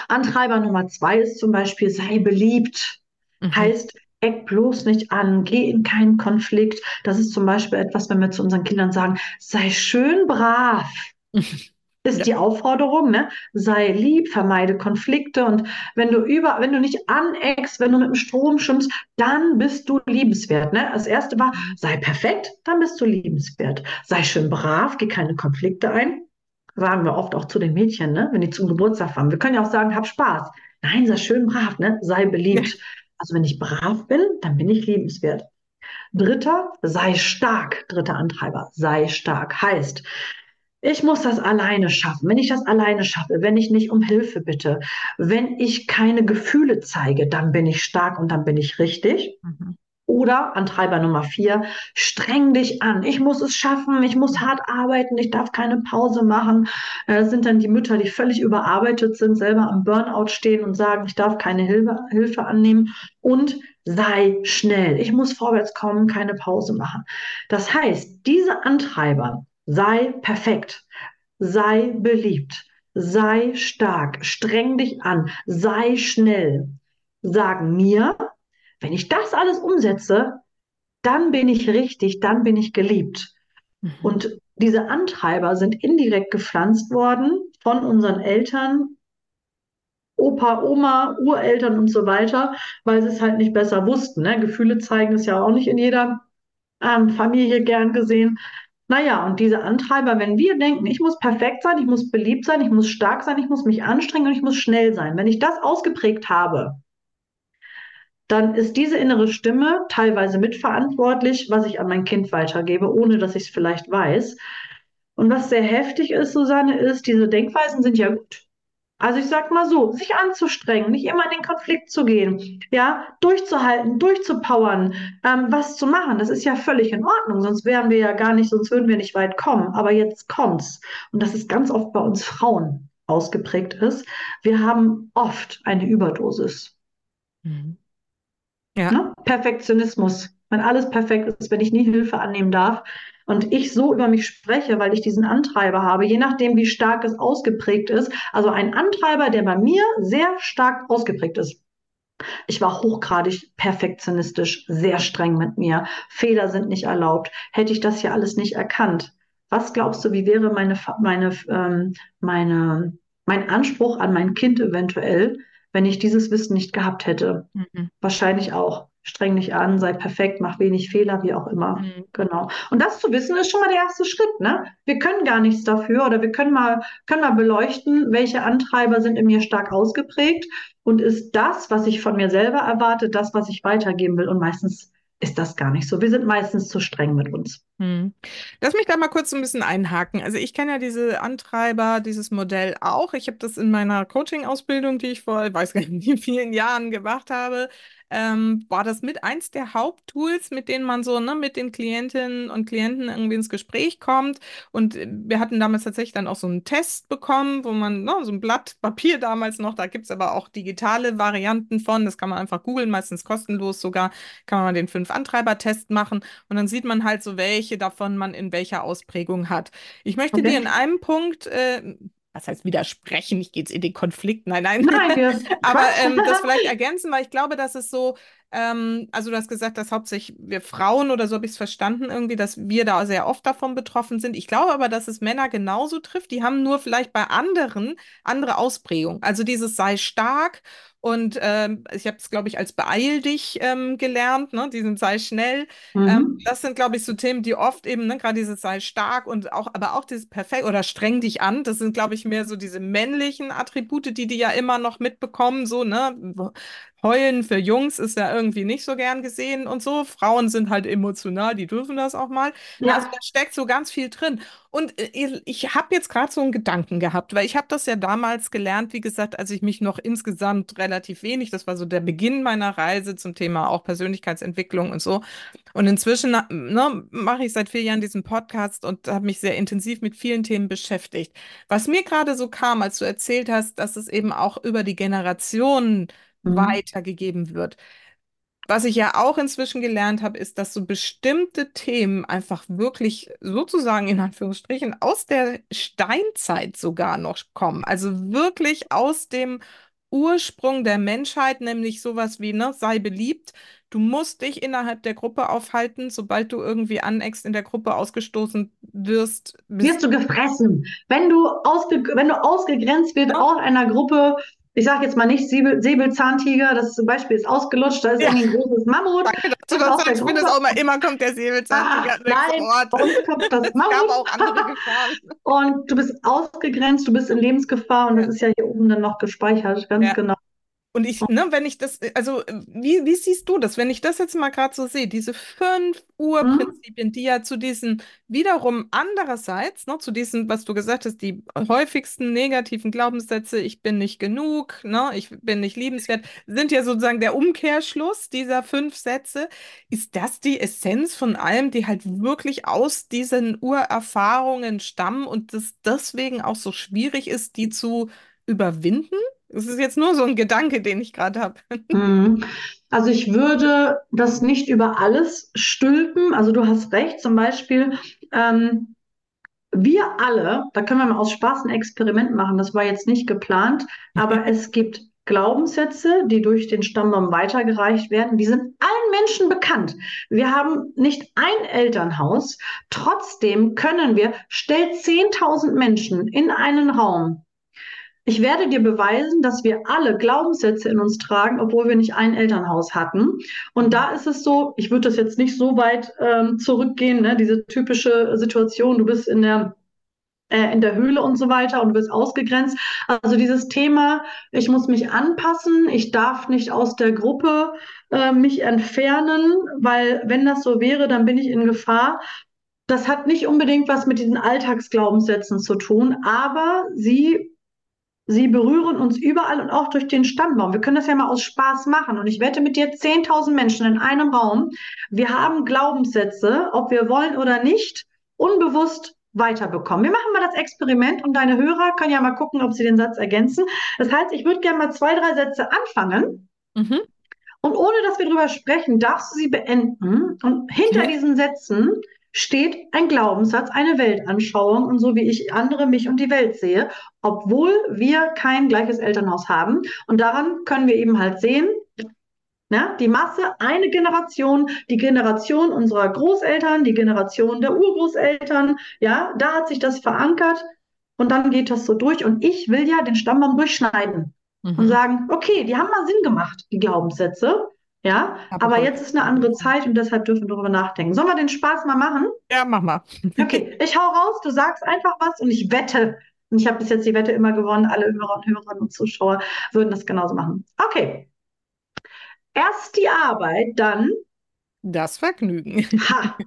Antreiber Nummer zwei ist zum Beispiel, sei beliebt. Mhm. Heißt, eck bloß nicht an, geh in keinen Konflikt. Das ist zum Beispiel etwas, wenn wir zu unseren Kindern sagen, sei schön brav. ist ja. die Aufforderung, ne? Sei lieb, vermeide Konflikte und wenn du über, wenn du nicht aneckst, wenn du mit dem Strom schwimmst, dann bist du liebenswert, ne? Das erste war, sei perfekt, dann bist du liebenswert. Sei schön brav, geh keine Konflikte ein. Sagen wir oft auch zu den Mädchen, ne, wenn die zum Geburtstag fahren. Wir können ja auch sagen, hab Spaß. Nein, sei schön brav, ne? Sei beliebt. Also wenn ich brav bin, dann bin ich liebenswert. Dritter, sei stark. Dritter Antreiber, sei stark. Heißt, ich muss das alleine schaffen. Wenn ich das alleine schaffe, wenn ich nicht um Hilfe bitte, wenn ich keine Gefühle zeige, dann bin ich stark und dann bin ich richtig. Mhm. Oder Antreiber Nummer vier, streng dich an. Ich muss es schaffen, ich muss hart arbeiten, ich darf keine Pause machen. Das äh, sind dann die Mütter, die völlig überarbeitet sind, selber am Burnout stehen und sagen, ich darf keine Hilfe, Hilfe annehmen. Und sei schnell. Ich muss vorwärts kommen, keine Pause machen. Das heißt, diese Antreiber, sei perfekt, sei beliebt, sei stark, streng dich an, sei schnell, sagen mir, wenn ich das alles umsetze, dann bin ich richtig, dann bin ich geliebt. Mhm. Und diese Antreiber sind indirekt gepflanzt worden von unseren Eltern, Opa, Oma, Ureltern und so weiter, weil sie es halt nicht besser wussten. Ne? Gefühle zeigen ist ja auch nicht in jeder ähm, Familie gern gesehen. Naja, und diese Antreiber, wenn wir denken, ich muss perfekt sein, ich muss beliebt sein, ich muss stark sein, ich muss mich anstrengen und ich muss schnell sein. Wenn ich das ausgeprägt habe, dann ist diese innere Stimme teilweise mitverantwortlich, was ich an mein Kind weitergebe, ohne dass ich es vielleicht weiß. Und was sehr heftig ist, Susanne, ist, diese Denkweisen sind ja gut. Also ich sag mal so, sich anzustrengen, nicht immer in den Konflikt zu gehen, ja, durchzuhalten, durchzupowern, ähm, was zu machen, das ist ja völlig in Ordnung, sonst wären wir ja gar nicht, sonst würden wir nicht weit kommen. Aber jetzt kommt's. Und das ist ganz oft bei uns Frauen ausgeprägt ist. Wir haben oft eine Überdosis. Mhm. Ja. Ne? Perfektionismus. Wenn alles perfekt ist, wenn ich nie Hilfe annehmen darf und ich so über mich spreche, weil ich diesen Antreiber habe, je nachdem, wie stark es ausgeprägt ist. Also ein Antreiber, der bei mir sehr stark ausgeprägt ist. Ich war hochgradig perfektionistisch, sehr streng mit mir. Fehler sind nicht erlaubt. Hätte ich das hier alles nicht erkannt, was glaubst du, wie wäre meine, meine, ähm, meine, mein Anspruch an mein Kind eventuell, wenn ich dieses Wissen nicht gehabt hätte. Mhm. Wahrscheinlich auch. Streng dich an, sei perfekt, mach wenig Fehler, wie auch immer. Mhm. Genau. Und das zu wissen, ist schon mal der erste Schritt. Ne? Wir können gar nichts dafür oder wir können mal, können mal beleuchten, welche Antreiber sind in mir stark ausgeprägt und ist das, was ich von mir selber erwarte, das, was ich weitergeben will. Und meistens ist das gar nicht so. Wir sind meistens zu streng mit uns. Hm. Lass mich da mal kurz ein bisschen einhaken. Also ich kenne ja diese Antreiber, dieses Modell auch. Ich habe das in meiner Coaching-Ausbildung, die ich vor, weiß gar nicht, vielen Jahren gemacht habe, ähm, war das mit eins der Haupttools, mit denen man so ne, mit den Klientinnen und Klienten irgendwie ins Gespräch kommt. Und äh, wir hatten damals tatsächlich dann auch so einen Test bekommen, wo man, ne, so ein Blatt Papier damals noch, da gibt es aber auch digitale Varianten von, das kann man einfach googeln, meistens kostenlos sogar, kann man den Fünf-Antreiber-Test machen und dann sieht man halt so, welche davon man in welcher Ausprägung hat. Ich möchte okay. dir in einem Punkt äh, was heißt widersprechen, ich gehe jetzt in den Konflikt, nein, nein. nein Aber ähm, das vielleicht ergänzen, weil ich glaube, dass es so, ähm, also du hast gesagt, dass hauptsächlich wir Frauen oder so habe ich es verstanden irgendwie, dass wir da sehr oft davon betroffen sind. Ich glaube aber, dass es Männer genauso trifft. Die haben nur vielleicht bei anderen andere Ausprägung. Also dieses sei stark und ähm, ich habe es, glaube ich, als beeil dich ähm, gelernt, ne? diesen sei schnell. Mhm. Ähm, das sind, glaube ich, so Themen, die oft eben, ne, gerade dieses sei stark und auch, aber auch dieses perfekt oder streng dich an. Das sind, glaube ich, mehr so diese männlichen Attribute, die die ja immer noch mitbekommen, so, ne? Heulen für Jungs ist ja irgendwie nicht so gern gesehen und so. Frauen sind halt emotional, die dürfen das auch mal. Ja. Also da steckt so ganz viel drin. Und äh, ich habe jetzt gerade so einen Gedanken gehabt, weil ich habe das ja damals gelernt, wie gesagt, als ich mich noch insgesamt relativ wenig, das war so der Beginn meiner Reise zum Thema auch Persönlichkeitsentwicklung und so. Und inzwischen ne, mache ich seit vier Jahren diesen Podcast und habe mich sehr intensiv mit vielen Themen beschäftigt. Was mir gerade so kam, als du erzählt hast, dass es eben auch über die Generationen mhm. weitergegeben wird. Was ich ja auch inzwischen gelernt habe, ist, dass so bestimmte Themen einfach wirklich sozusagen in Anführungsstrichen aus der Steinzeit sogar noch kommen. Also wirklich aus dem Ursprung der Menschheit, nämlich sowas wie, ne, sei beliebt. Du musst dich innerhalb der Gruppe aufhalten. Sobald du irgendwie aneckst in der Gruppe ausgestoßen wirst, wirst du gefressen. Wenn du, ausge wenn du ausgegrenzt wird ja. aus einer Gruppe, ich sage jetzt mal nicht Säbel, Säbelzahntiger, das zum Beispiel ist ausgelutscht, da ist Ja. irgendwie ein großes Mammut. Danke, dass du Das ist. Ich finde es auch immer, immer kommt der Säbelzahntiger. Ah, nein, bei uns kommt das es gab Mammut. auch andere Gefahren. Und du bist ausgegrenzt, du bist in Lebensgefahr und das ist ja hier oben dann noch gespeichert, ganz Ja. genau. Und ich, ne, wenn ich das, also wie, wie siehst du das, wenn ich das jetzt mal gerade so sehe, diese fünf? Urprinzipien, die ja zu diesen wiederum andererseits, ne, zu diesen, was du gesagt hast, die häufigsten negativen Glaubenssätze, ich bin nicht genug, ne, ich bin nicht liebenswert, sind ja sozusagen der Umkehrschluss dieser fünf Sätze. Ist das die Essenz von allem, die halt wirklich aus diesen Urerfahrungen stammen und das deswegen auch so schwierig ist, die zu überwinden? Das ist jetzt nur so ein Gedanke, den ich gerade habe. Mhm. Also ich würde das nicht über alles stülpen. Also du hast recht, zum Beispiel, ähm, wir alle, da können wir mal aus Spaß ein Experiment machen, das war jetzt nicht geplant, aber es gibt Glaubenssätze, die durch den Stammbaum weitergereicht werden, die sind allen Menschen bekannt. Wir haben nicht ein Elternhaus, trotzdem können wir, stell 10.000 Menschen in einen Raum. Ich werde dir beweisen, dass wir alle Glaubenssätze in uns tragen, obwohl wir nicht ein Elternhaus hatten. Und da ist es so, ich würde das jetzt nicht so weit ähm, zurückgehen, ne? diese typische Situation, du bist in der äh, in der Höhle und so weiter und du bist ausgegrenzt. Also dieses Thema, ich muss mich anpassen, ich darf nicht aus der Gruppe äh, mich entfernen, weil wenn das so wäre, dann bin ich in Gefahr. Das hat nicht unbedingt was mit diesen Alltagsglaubenssätzen zu tun, aber sie Sie berühren uns überall und auch durch den Stammbaum. Wir können das ja mal aus Spaß machen. Und ich wette mit dir 10.000 Menschen in einem Raum. Wir haben Glaubenssätze, ob wir wollen oder nicht, unbewusst weiterbekommen. Wir machen mal das Experiment und deine Hörer können ja mal gucken, ob sie den Satz ergänzen. Das heißt, ich würde gerne mal zwei, drei Sätze anfangen. Mhm. Und ohne dass wir drüber sprechen, darfst du sie beenden. Und hinter Okay. diesen Sätzen steht ein Glaubenssatz, eine Weltanschauung und so wie ich andere mich und die Welt sehe, obwohl wir kein gleiches Elternhaus haben. Und daran können wir eben halt sehen, ne, die Masse, eine Generation, die Generation unserer Großeltern, die Generation der Urgroßeltern, ja, da hat sich das verankert und dann geht das so durch. Und ich will ja den Stammbaum durchschneiden und Mhm. sagen, okay, die haben mal Sinn gemacht, die Glaubenssätze. Ja, Aber aber jetzt ist eine andere Zeit und deshalb dürfen wir darüber nachdenken. Sollen wir den Spaß mal machen? Ja, mach mal. Okay, ich hau raus, du sagst einfach was und ich wette, und ich habe bis jetzt die Wette immer gewonnen, alle Hörer und Hörerinnen und Zuschauer würden das genauso machen. Okay. Erst die Arbeit, dann Das Vergnügen. Ha,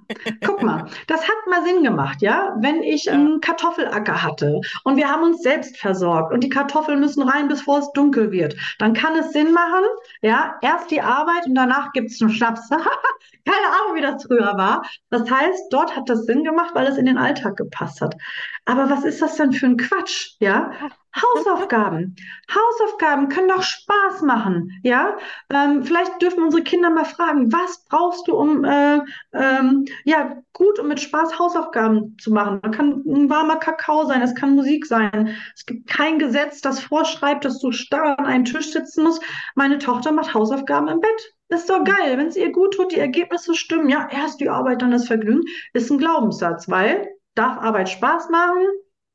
guck mal, das hat mal Sinn gemacht, ja? Wenn ich einen Kartoffelacker hatte und wir haben uns selbst versorgt und die Kartoffeln müssen rein, bevor es dunkel wird, dann kann es Sinn machen, ja? Erst die Arbeit und danach gibt es einen Schnaps. Keine Ahnung, wie das früher war. Das heißt, dort hat das Sinn gemacht, weil es in den Alltag gepasst hat. Aber was ist das denn für ein Quatsch, ja? Hausaufgaben. Hausaufgaben können doch Spaß machen, ja? Ähm, vielleicht dürfen unsere Kinder mal fragen, was brauchst du, um äh, ähm, ja, gut und mit Spaß Hausaufgaben zu machen? Das kann ein warmer Kakao sein, es kann Musik sein. Es gibt kein Gesetz, das vorschreibt, dass du starr an einem Tisch sitzen musst. Meine Tochter macht Hausaufgaben im Bett. Ist doch geil, wenn es ihr gut tut, die Ergebnisse stimmen. Ja, erst die Arbeit, dann das Vergnügen, ist ein Glaubenssatz, weil darf Arbeit Spaß machen?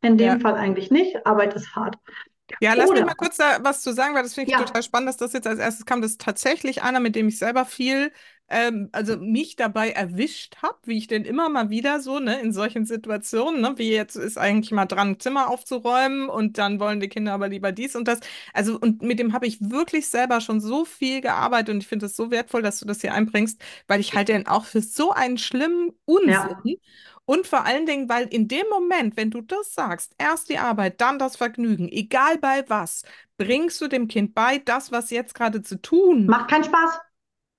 In dem Ja. Fall eigentlich nicht. Arbeit ist hart. Ja, lass mich mal kurz da was zu sagen, weil das finde ich Ja. total spannend, dass das jetzt als erstes kam. Das ist tatsächlich einer, mit dem ich selber viel, ähm, also mich dabei erwischt habe, wie ich denn immer mal wieder so, ne, in solchen Situationen, ne, wie jetzt ist eigentlich mal dran, Zimmer aufzuräumen und dann wollen die Kinder aber lieber dies und das. Also, und mit dem habe ich wirklich selber schon so viel gearbeitet und ich finde es so wertvoll, dass du das hier einbringst, weil ich halte den auch für so einen schlimmen Unsinn. Und vor allen Dingen, weil in dem Moment, wenn du das sagst, erst die Arbeit, dann das Vergnügen, egal bei was, bringst du dem Kind bei, das, was jetzt gerade zu tun Macht keinen Spaß.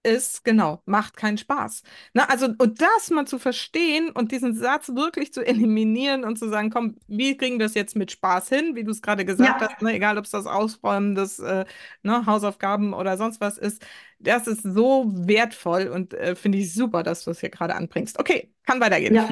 Ist, genau, macht keinen Spaß. Na, also, und das mal zu verstehen und diesen Satz wirklich zu eliminieren und zu sagen, komm, wie kriegen wir das jetzt mit Spaß hin, wie du es gerade gesagt Ja. hast, ne, egal ob es das Ausräumen des äh, ne, Hausaufgaben oder sonst was ist, das ist so wertvoll und äh, finde ich super, dass du es hier gerade anbringst. Okay, kann weitergehen. Ja.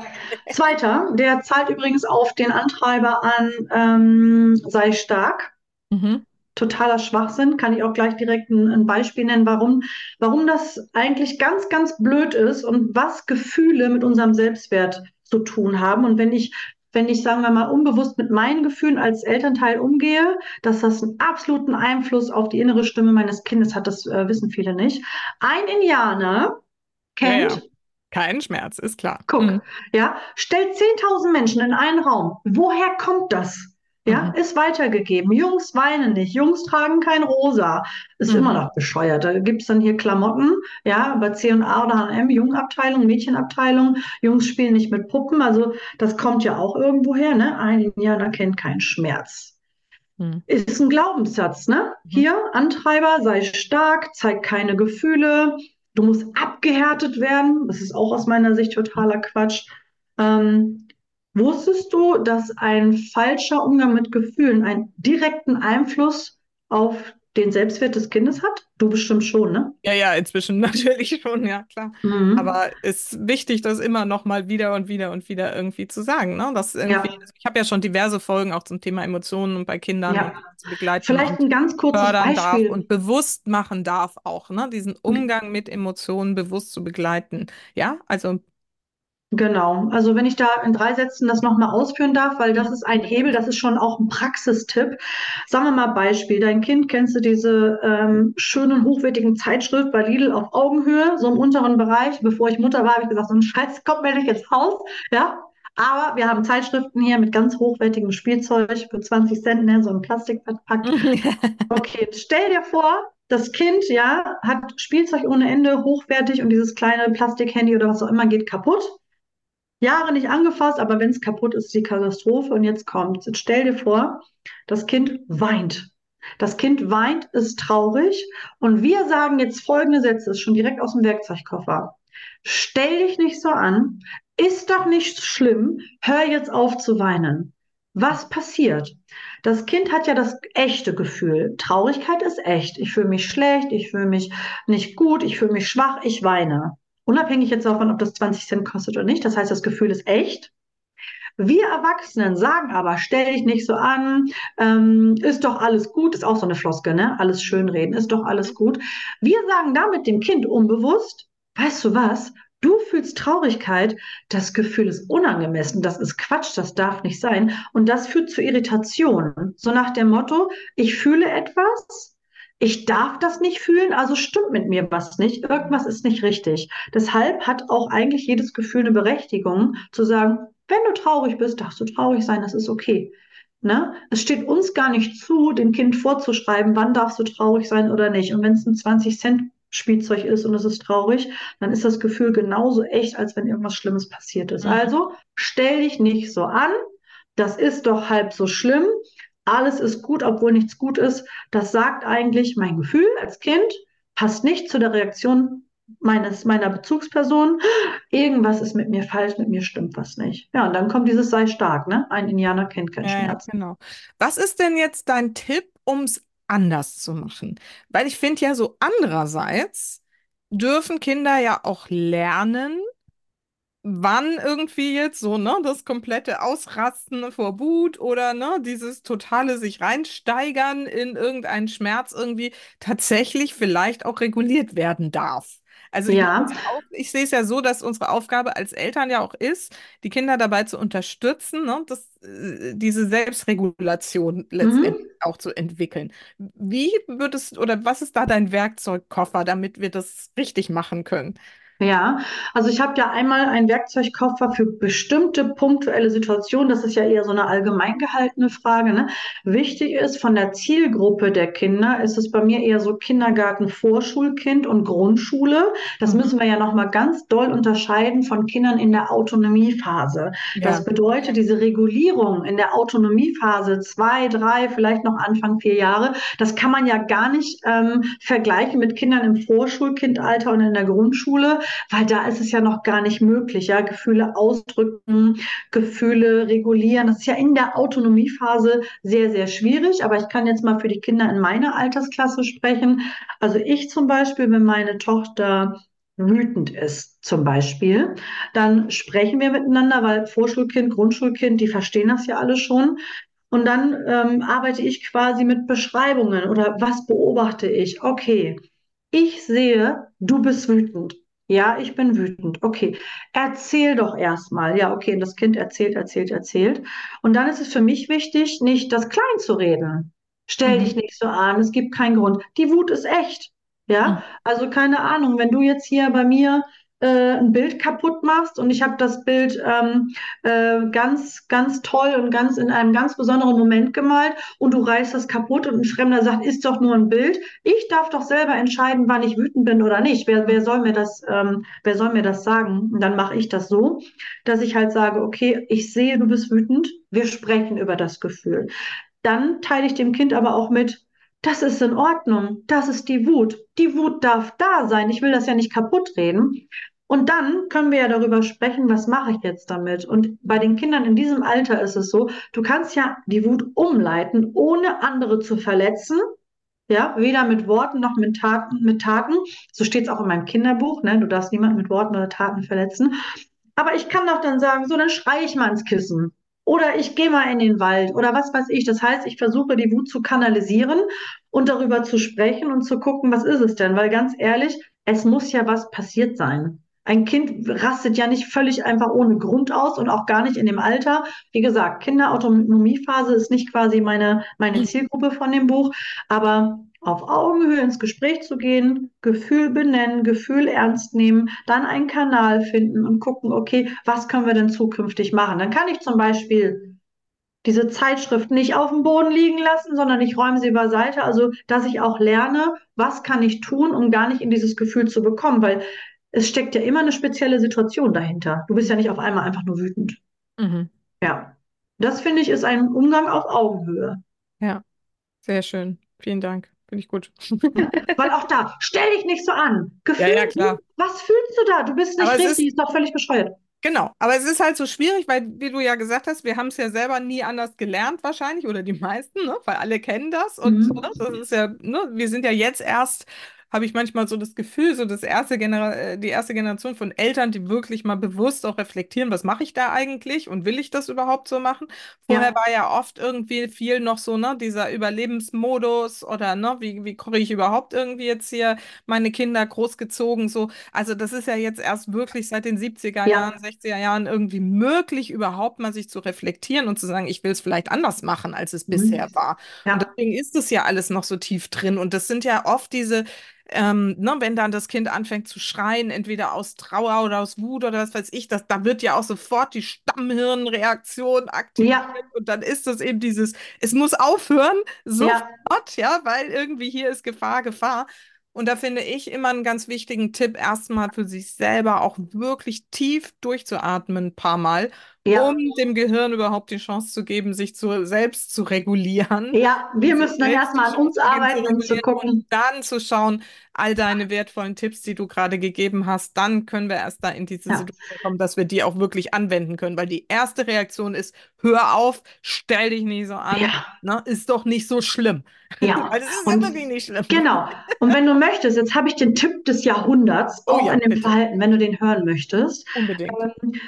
Zweiter, der zahlt übrigens auf den Antreiber an, ähm, sei stark. Mhm. Totaler Schwachsinn, kann ich auch gleich direkt ein, ein Beispiel nennen, warum, warum das eigentlich ganz, ganz blöd ist und was Gefühle mit unserem Selbstwert zu tun haben. Und wenn ich wenn ich, sagen wir mal, unbewusst mit meinen Gefühlen als Elternteil umgehe, dass das einen absoluten Einfluss auf die innere Stimme meines Kindes hat. Das äh, wissen viele nicht. Ein Indianer kennt ja, ja. Kein Schmerz, ist klar. Guck, mhm. ja, stellt 10.000 Menschen in einen Raum. Woher kommt das? Ja, mhm. ist weitergegeben. Jungs weinen nicht, Jungs tragen kein Rosa. Ist mhm. immer noch bescheuert. Da gibt es dann hier Klamotten, ja, bei C&A oder H&M, Jungenabteilung, Mädchenabteilung. Jungs spielen nicht mit Puppen. Also das kommt ja auch irgendwo her, ne? Ein Indianer kennt keinen Schmerz. Mhm. Ist ein Glaubenssatz, ne? Mhm. Hier, Antreiber, sei stark, zeig keine Gefühle. Du musst abgehärtet werden. Das ist auch aus meiner Sicht totaler Quatsch. Ähm, Wusstest du, dass ein falscher Umgang mit Gefühlen einen direkten Einfluss auf den Selbstwert des Kindes hat? Du bestimmt schon, ne? Ja, ja, inzwischen natürlich schon, ja, klar. Mhm. Aber es ist wichtig, das immer noch mal wieder und wieder und wieder irgendwie zu sagen, ne? Irgendwie, ja. Ich habe ja schon diverse Folgen auch zum Thema Emotionen und bei Kindern ja. zu begleiten. Vielleicht ein ganz kurzes Beispiel. Darf und bewusst machen darf auch, ne? Diesen Umgang mit Emotionen bewusst zu begleiten. Ja, also Genau. Also wenn ich da in drei Sätzen das nochmal ausführen darf, weil das ist ein Hebel, das ist schon auch ein Praxistipp. Sagen wir mal Beispiel. Dein Kind kennst du diese ähm, schönen, hochwertigen Zeitschrift bei Lidl auf Augenhöhe, so im unteren Bereich. Bevor ich Mutter war, habe ich gesagt, so ein Scheiß kommt mir nicht ins Haus. Ja. Aber wir haben Zeitschriften hier mit ganz hochwertigem Spielzeug für 20 Cent, ne, so ein Plastikpack. Okay, stell dir vor, das Kind, ja, hat Spielzeug ohne Ende, hochwertig und dieses kleine Plastikhandy oder was auch immer geht kaputt. Jahre nicht angefasst, aber wenn es kaputt ist, ist die Katastrophe. Und jetzt kommt, jetzt stell dir vor, das Kind weint. Das Kind weint, ist traurig. Und wir sagen jetzt folgende Sätze, ist schon direkt aus dem Werkzeugkoffer. Stell dich nicht so an, ist doch nicht schlimm, hör jetzt auf zu weinen. Was passiert? Das Kind hat ja das echte Gefühl. Traurigkeit ist echt. Ich fühle mich schlecht, ich fühle mich nicht gut, ich fühle mich schwach, ich weine. Unabhängig jetzt davon, ob das 20 Cent kostet oder nicht. Das heißt, das Gefühl ist echt. Wir Erwachsenen sagen aber, stell dich nicht so an, ähm, ist doch alles gut, ist auch so eine Floske, ne? Alles schönreden, ist doch alles gut. Wir sagen damit dem Kind unbewusst, weißt du was? Du fühlst Traurigkeit, das Gefühl ist unangemessen, das ist Quatsch, das darf nicht sein. Und das führt zu Irritation. So nach dem Motto, ich fühle etwas, ich darf das nicht fühlen, also stimmt mit mir was nicht, irgendwas ist nicht richtig. Deshalb hat auch eigentlich jedes Gefühl eine Berechtigung zu sagen, wenn du traurig bist, darfst du traurig sein, das ist okay. Ne? Es steht uns gar nicht zu, dem Kind vorzuschreiben, wann darfst du traurig sein oder nicht. Und wenn es ein 20 Cent Spielzeug ist und es ist traurig, dann ist das Gefühl genauso echt, als wenn irgendwas Schlimmes passiert ist. Mhm. Also stell dich nicht so an. Das ist doch halb so schlimm alles ist gut, obwohl nichts gut ist, das sagt eigentlich mein Gefühl als Kind, passt nicht zu der Reaktion meines, meiner Bezugsperson. Irgendwas ist mit mir falsch, mit mir stimmt was nicht. Ja, und dann kommt dieses sei stark, ne? Ein Indianer kennt keinen ja, Schmerz. Genau. Was ist denn jetzt dein Tipp, um es anders zu machen? Weil ich finde ja so andererseits dürfen Kinder ja auch lernen, wann irgendwie jetzt so, ne, das komplette Ausrasten vor Wut oder ne, dieses totale sich reinsteigern in irgendeinen Schmerz irgendwie tatsächlich vielleicht auch reguliert werden darf. Also ja. ich, ich sehe es ja so, dass unsere Aufgabe als Eltern ja auch ist, die Kinder dabei zu unterstützen, ne, das, äh, diese Selbstregulation letztendlich mhm. auch zu entwickeln. Wie würdest oder was ist da dein Werkzeugkoffer, damit wir das richtig machen können? Ja, also ich habe ja einmal einen Werkzeugkoffer für bestimmte punktuelle Situationen. Das ist ja eher so eine allgemein gehaltene Frage. Ne? Wichtig ist, von der Zielgruppe der Kinder ist es bei mir eher so Kindergarten, Vorschulkind und Grundschule. Das mhm. müssen wir ja nochmal ganz doll unterscheiden von Kindern in der Autonomiephase. Ja. Das bedeutet, diese Regulierung in der Autonomiephase, zwei, drei, vielleicht noch Anfang vier Jahre, das kann man ja gar nicht ähm, vergleichen mit Kindern im Vorschulkindalter und in der Grundschule weil da ist es ja noch gar nicht möglich, ja, Gefühle ausdrücken, Gefühle regulieren. Das ist ja in der Autonomiephase sehr, sehr schwierig, aber ich kann jetzt mal für die Kinder in meiner Altersklasse sprechen. Also ich zum Beispiel, wenn meine Tochter wütend ist, zum Beispiel, dann sprechen wir miteinander, weil Vorschulkind, Grundschulkind, die verstehen das ja alle schon. Und dann ähm, arbeite ich quasi mit Beschreibungen oder was beobachte ich? Okay, ich sehe, du bist wütend. Ja, ich bin wütend. Okay, erzähl doch erstmal. Ja, okay, und das Kind erzählt, erzählt, erzählt. Und dann ist es für mich wichtig, nicht das klein zu reden. Stell dich Mhm. nicht so an, es gibt keinen Grund. Die Wut ist echt. Ja, Mhm. also keine Ahnung, wenn du jetzt hier bei mir äh, ein Bild kaputt machst und ich habe das Bild ähm, äh, ganz, ganz toll und ganz in einem ganz besonderen Moment gemalt und du reißt das kaputt und ein Fremder sagt, ist doch nur ein Bild. Ich darf doch selber entscheiden, wann ich wütend bin oder nicht. Wer, wer soll mir das, ähm, wer soll mir das sagen? Und dann mache ich das so, dass ich halt sage, okay, ich sehe, du bist wütend. Wir sprechen über das Gefühl. Dann teile ich dem Kind aber auch mit, das ist in Ordnung. Das ist die Wut. Die Wut darf da sein. Ich will das ja nicht kaputt reden. Und dann können wir ja darüber sprechen, was mache ich jetzt damit? Und bei den Kindern in diesem Alter ist es so, du kannst ja die Wut umleiten, ohne andere zu verletzen. Ja, weder mit Worten noch mit Taten, mit Taten. So steht es auch in meinem Kinderbuch, ne? Du darfst niemanden mit Worten oder Taten verletzen. Aber ich kann doch dann sagen, so, dann schreie ich mal ins Kissen. Oder ich gehe mal in den Wald oder was weiß ich. Das heißt, ich versuche die Wut zu kanalisieren und darüber zu sprechen und zu gucken, was ist es denn? Weil ganz ehrlich, es muss ja was passiert sein. Ein Kind rastet ja nicht völlig einfach ohne Grund aus und auch gar nicht in dem Alter. Wie gesagt, Kinderautonomiephase ist nicht quasi meine, meine Zielgruppe von dem Buch, aber auf Augenhöhe ins Gespräch zu gehen, Gefühl benennen, Gefühl ernst nehmen, dann einen Kanal finden und gucken, okay, was können wir denn zukünftig machen? Dann kann ich zum Beispiel diese Zeitschrift nicht auf dem Boden liegen lassen, sondern ich räume sie beiseite. Also, dass ich auch lerne, was kann ich tun, um gar nicht in dieses Gefühl zu bekommen, weil es steckt ja immer eine spezielle Situation dahinter. Du bist ja nicht auf einmal einfach nur wütend. Mhm. Ja. Das finde ich ist ein Umgang auf Augenhöhe. Ja, sehr schön. Vielen Dank. Finde ich gut. Ja, weil auch da, stell dich nicht so an. Ja, ja, Gefühl, klar. was fühlst du da? Du bist nicht Aber richtig, ist, ist doch völlig bescheuert. genau, aber es ist halt so schwierig, weil, wie du ja gesagt hast, wir haben es ja selber nie anders gelernt wahrscheinlich, oder die meisten, ne? Weil alle kennen das und Mhm. ne, das ist ja, ne, wir sind ja jetzt erst, habe ich manchmal so das Gefühl, so das erste Genera äh, die erste Generation von Eltern, die wirklich mal bewusst auch reflektieren, was mache ich da eigentlich und will ich das überhaupt so machen? Vorher Ja, war ja oft irgendwie viel noch so, ne, dieser Überlebensmodus oder ne, wie, wie kriege ich überhaupt irgendwie jetzt hier meine Kinder großgezogen, so. Also das ist ja jetzt erst wirklich seit den 70er Jahren, ja, 60er Jahren irgendwie möglich, überhaupt mal sich zu reflektieren und zu sagen, ich will es vielleicht anders machen, als es mhm. bisher war. Und Ja, deswegen ist es ja alles noch so tief drin. Und das sind ja oft diese ähm, ne, wenn dann das Kind anfängt zu schreien, entweder aus Trauer oder aus Wut oder was weiß ich, das, da wird ja auch sofort die Stammhirnreaktion aktiviert ja, und dann ist das eben dieses, es muss aufhören, ja, sofort, ja, weil irgendwie hier ist Gefahr, Gefahr. Und da finde ich immer einen ganz wichtigen Tipp, erstmal für sich selber auch wirklich tief durchzuatmen, ein paar Mal, um ja, dem Gehirn überhaupt die Chance zu geben, sich zu, selbst zu regulieren ja. Wir müssen dann erstmal an uns arbeiten, um zu regulieren und gucken. dann zu schauen, all deine wertvollen Tipps, die du gerade gegeben hast, dann können wir erst da in diese Ja, Situation kommen, dass wir die auch wirklich anwenden können. Weil die erste Reaktion ist, hör auf, stell dich nicht so an, ja, ne? Ist doch nicht so schlimm. ja. Weil es ist Und wirklich nicht schlimm. genau. Und wenn du möchtest, jetzt habe ich den Tipp des Jahrhunderts, Oh auch ja, in dem bitte. Verhalten, wenn du den hören möchtest. Unbedingt. Ähm,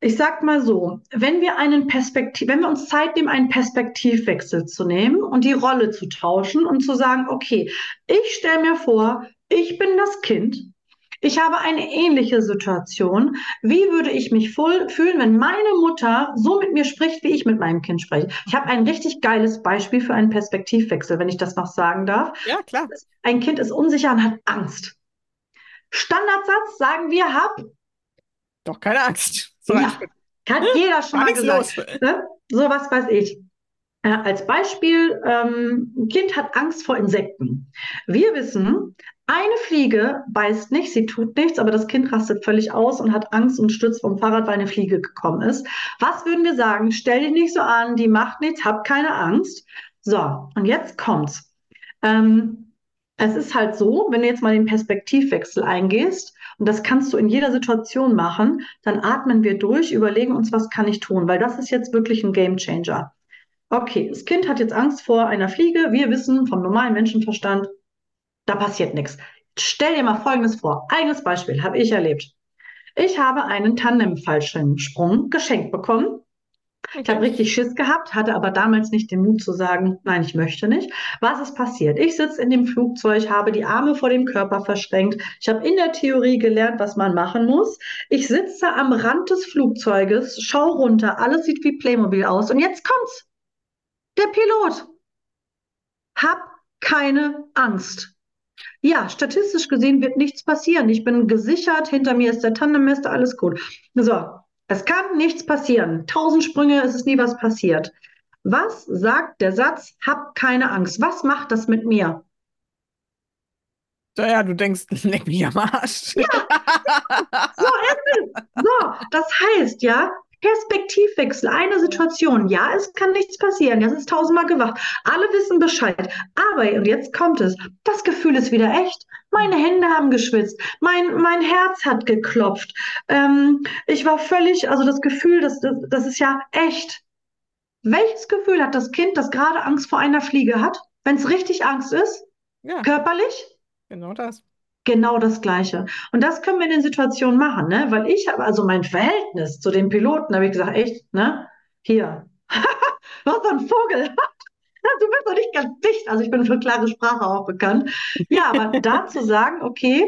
Ich sag mal so, wenn wir einen Perspektiv, wenn wir uns Zeit nehmen, einen Perspektivwechsel zu nehmen und die Rolle zu tauschen und zu sagen, okay, ich stelle mir vor, ich bin das Kind. Ich habe eine ähnliche Situation. Wie würde ich mich fühlen, wenn meine Mutter so mit mir spricht, wie ich mit meinem Kind spreche? Ich habe ein richtig geiles Beispiel für einen Perspektivwechsel, wenn ich das noch sagen darf. Ja, klar. Ein Kind ist unsicher und hat Angst. Standardsatz sagen wir, hab Doch keine Angst. So Ja, hat jeder schon mal gesagt. Ne? So was weiß ich. Äh, als Beispiel, ähm, ein Kind hat Angst vor Insekten. Wir wissen, eine Fliege beißt nicht, sie tut nichts, aber das Kind rastet völlig aus und hat Angst und stürzt vom Fahrrad, weil eine Fliege gekommen ist. Was würden wir sagen? Stell dich nicht so an, die macht nichts, hab keine Angst. So, und jetzt kommt's. Ähm, es ist halt so, wenn du jetzt mal den Perspektivwechsel eingehst, und das kannst du in jeder Situation machen, dann atmen wir durch, überlegen uns, was kann ich tun, weil das ist jetzt wirklich ein Game Changer. Okay, das Kind hat jetzt Angst vor einer Fliege. Wir wissen vom normalen Menschenverstand, da passiert nichts. Stell dir mal Folgendes vor. Eigenes Beispiel, habe ich erlebt. Ich habe einen Tandem-Fallschirmsprung geschenkt bekommen Ich habe richtig Schiss gehabt, hatte aber damals nicht den Mut zu sagen, nein, ich möchte nicht. Was ist passiert? Ich sitze in dem Flugzeug, habe die Arme vor dem Körper verschränkt. Ich habe in der Theorie gelernt, was man machen muss. Ich sitze am Rand des Flugzeuges, schau runter, alles sieht wie Playmobil aus. Und jetzt kommt's. Der Pilot. Hab keine Angst. Ja, statistisch gesehen wird nichts passieren. Ich bin gesichert, hinter mir ist der Tandemmester, alles gut. So, es kann nichts passieren. Tausend Sprünge, es ist nie was passiert. Was sagt der Satz, hab keine Angst? Was macht das mit mir? Naja, du denkst, leck mich am Arsch. Ja. So ist es. So, das heißt ja, Perspektivwechsel, eine Situation. Ja, es kann nichts passieren. Das ist tausendmal gewacht. Alle wissen Bescheid. Aber, und jetzt kommt es, das Gefühl ist wieder echt. Meine Hände haben geschwitzt. Mein, mein Herz hat geklopft. Ähm, ich war völlig, also das Gefühl, das, das, das ist ja echt. Welches Gefühl hat das Kind, das gerade Angst vor einer Fliege hat, wenn es richtig Angst ist? Ja. Körperlich? Genau das. Genau das Gleiche. Und das können wir in den Situationen machen, ne? Weil ich habe also mein Verhältnis zu den Piloten, habe ich gesagt, echt, ne? Hier, was so ein Vogel. du bist doch nicht ganz dicht. Also ich bin für klare Sprache auch bekannt. Ja, aber da zu sagen, okay,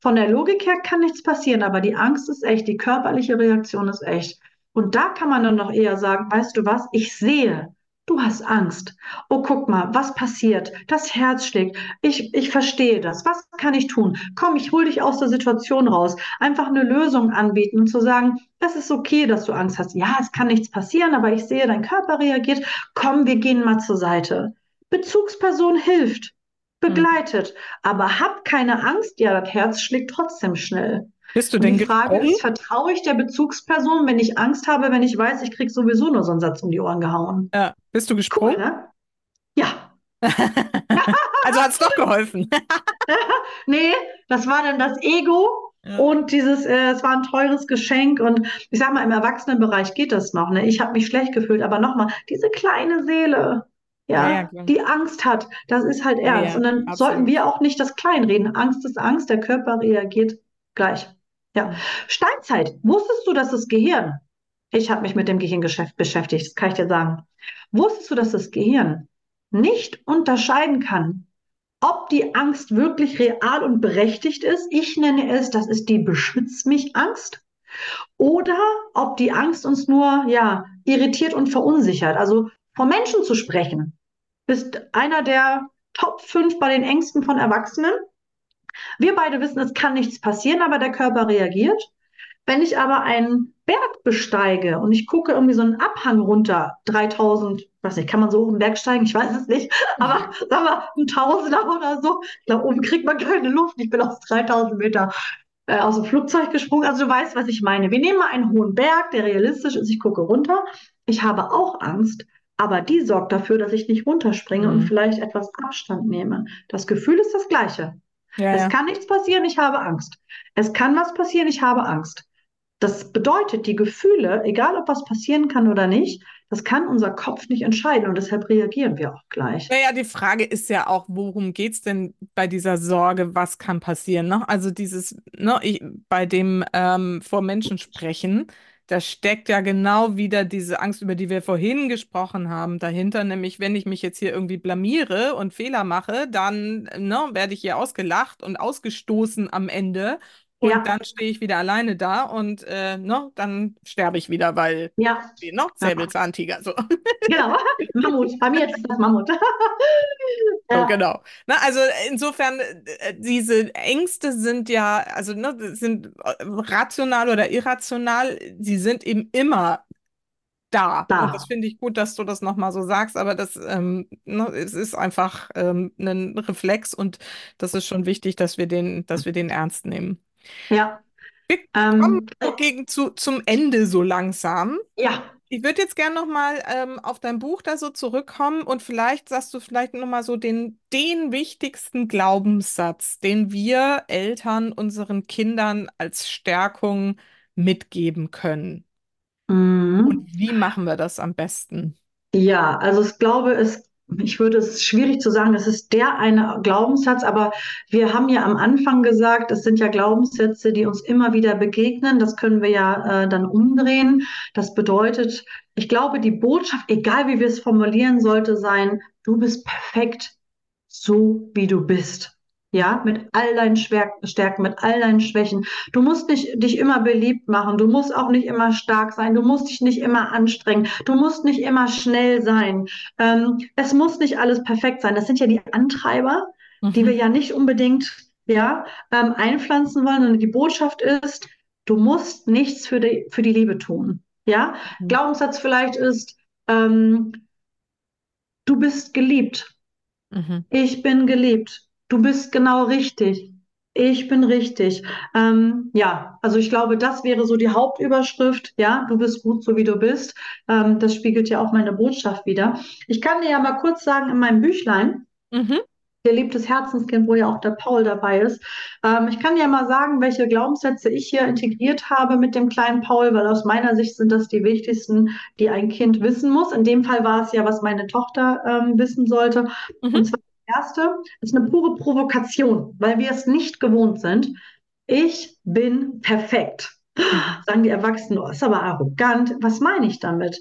von der Logik her kann nichts passieren, aber die Angst ist echt, die körperliche Reaktion ist echt. Und da kann man dann noch eher sagen, weißt du was, ich sehe, Du hast Angst. Oh, guck mal, was passiert? Das Herz schlägt. Ich, ich verstehe das. Was kann ich tun? Komm, ich hole dich aus der Situation raus. Einfach eine Lösung anbieten und zu sagen, das ist okay, dass du Angst hast. Ja, es kann nichts passieren, aber ich sehe, dein Körper reagiert. Komm, wir gehen mal zur Seite. Bezugsperson hilft, begleitet, mhm. aber hab keine Angst. Ja, das Herz schlägt trotzdem schnell. Bist du denn die Frage ist, vertraue ich der Bezugsperson, wenn ich Angst habe, wenn ich weiß, ich kriege sowieso nur so einen Satz um die Ohren gehauen? Ja. Bist du gesprungen? Cool, ne? Ja. also hat es doch geholfen. nee, das war dann das Ego ja. und dieses, äh, es war ein teures Geschenk und ich sag mal, im Erwachsenenbereich geht das noch. Ne? Ich habe mich schlecht gefühlt, aber nochmal, diese kleine Seele, ja, ja, ja die Angst hat, das ist halt ernst. und dann absolut. sollten wir auch nicht das kleinreden. Angst ist Angst, der Körper reagiert gleich. Ja. Steinzeit. Wusstest du, dass das Gehirn, ich habe mich mit dem Gehirngeschäft beschäftigt, das kann ich dir sagen. Wusstest du, dass das Gehirn nicht unterscheiden kann, ob die Angst wirklich real und berechtigt ist? Ich nenne es, das ist die Beschütz mich Angst. Oder ob die Angst uns nur, ja, irritiert und verunsichert. Also vor Menschen zu sprechen, ist einer der Top 5 bei den Ängsten von Erwachsenen. Wir beide wissen, es kann nichts passieren, aber der Körper reagiert. Wenn ich aber einen Berg besteige und ich gucke irgendwie so einen Abhang runter, 3000, weiß nicht, kann man so hoch einen Berg steigen? Ich weiß es nicht, aber sagen wir ein Tausender oder so. Ich glaube, oben kriegt man keine Luft. Ich bin aus 3000 Meter äh, aus dem Flugzeug gesprungen. Also du weißt, was ich meine. Wir nehmen mal einen hohen Berg, der realistisch ist. Ich gucke runter. Ich habe auch Angst, aber die sorgt dafür, dass ich nicht runterspringe mhm. und vielleicht etwas Abstand nehme. Das Gefühl ist das gleiche. Ja, es ja. kann nichts passieren, ich habe Angst. Es kann was passieren, ich habe Angst. Das bedeutet, die Gefühle, egal ob was passieren kann oder nicht, das kann unser Kopf nicht entscheiden und deshalb reagieren wir auch gleich. Naja, die Frage ist ja auch, worum geht es denn bei dieser Sorge, was kann passieren? Ne? Also dieses, ne, ich, bei dem ähm, vor Menschen sprechen, da steckt ja genau wieder diese Angst, über die wir vorhin gesprochen haben, dahinter. Nämlich, wenn ich mich jetzt hier irgendwie blamiere und Fehler mache, dann ne, werde ich hier ausgelacht und ausgestoßen am Ende. Und ja. dann stehe ich wieder alleine da und äh, ne, dann sterbe ich wieder, weil ja. noch Säbelzahntiger. So. Genau, Mammut. Bei mir ist das Mammut. ja. so, genau. Na, also insofern, äh, diese Ängste sind ja, also ne, sind äh, rational oder irrational, sie sind eben immer da. da. Und das finde ich gut, dass du das nochmal so sagst, aber das ähm, ne, es ist einfach ähm, ein Reflex und das ist schon wichtig, dass wir den, dass wir den ernst nehmen. Ja. Wir kommen ähm, gegen zu, zum Ende so langsam. Ja. Ich würde jetzt gerne nochmal ähm, auf dein Buch da so zurückkommen und vielleicht sagst du vielleicht nochmal so den, den wichtigsten Glaubenssatz, den wir Eltern unseren Kindern als Stärkung mitgeben können. Mhm. Und wie machen wir das am besten? Ja, also ich glaube, es ich würde es schwierig zu sagen, das ist der eine Glaubenssatz, aber wir haben ja am Anfang gesagt, es sind ja Glaubenssätze, die uns immer wieder begegnen. Das können wir ja äh, dann umdrehen. Das bedeutet, ich glaube, die Botschaft, egal wie wir es formulieren, sollte sein, du bist perfekt, so wie du bist. Ja, mit all deinen Stärken, mit all deinen Schwächen. Du musst nicht dich immer beliebt machen. Du musst auch nicht immer stark sein. Du musst dich nicht immer anstrengen. Du musst nicht immer schnell sein. Ähm, es muss nicht alles perfekt sein. Das sind ja die Antreiber, mhm. die wir ja nicht unbedingt ja, ähm, einpflanzen wollen. Und die Botschaft ist, du musst nichts für die, für die Liebe tun. Ja, mhm. Glaubenssatz vielleicht ist, ähm, du bist geliebt. Mhm. Ich bin geliebt Du bist genau richtig. Ich bin richtig. Ähm, ja, also ich glaube, das wäre so die Hauptüberschrift. Ja, du bist gut, so wie du bist. Ähm, das spiegelt ja auch meine Botschaft wieder. Ich kann dir ja mal kurz sagen, in meinem Büchlein, mhm geliebtes Herzenskind, wo ja auch der Paul dabei ist. Ähm, ich kann dir mal sagen, welche Glaubenssätze ich hier integriert habe mit dem kleinen Paul, weil aus meiner Sicht sind das die wichtigsten, die ein Kind wissen muss. In dem Fall war es ja, was meine Tochter ähm, wissen sollte. Mhm. Und zwar erste ist eine pure Provokation, weil wir es nicht gewohnt sind. Ich bin perfekt. Sagen die Erwachsenen, oh, ist aber arrogant. Was meine ich damit?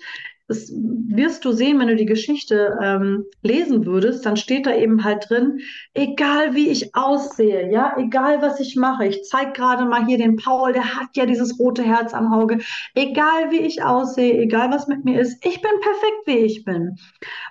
Das wirst du sehen, wenn du die Geschichte ähm, lesen würdest, dann steht da eben halt drin, egal wie ich aussehe, ja, egal was ich mache, ich zeige gerade mal hier den Paul, der hat ja dieses rote Herz am Auge, egal wie ich aussehe, egal was mit mir ist, ich bin perfekt, wie ich bin.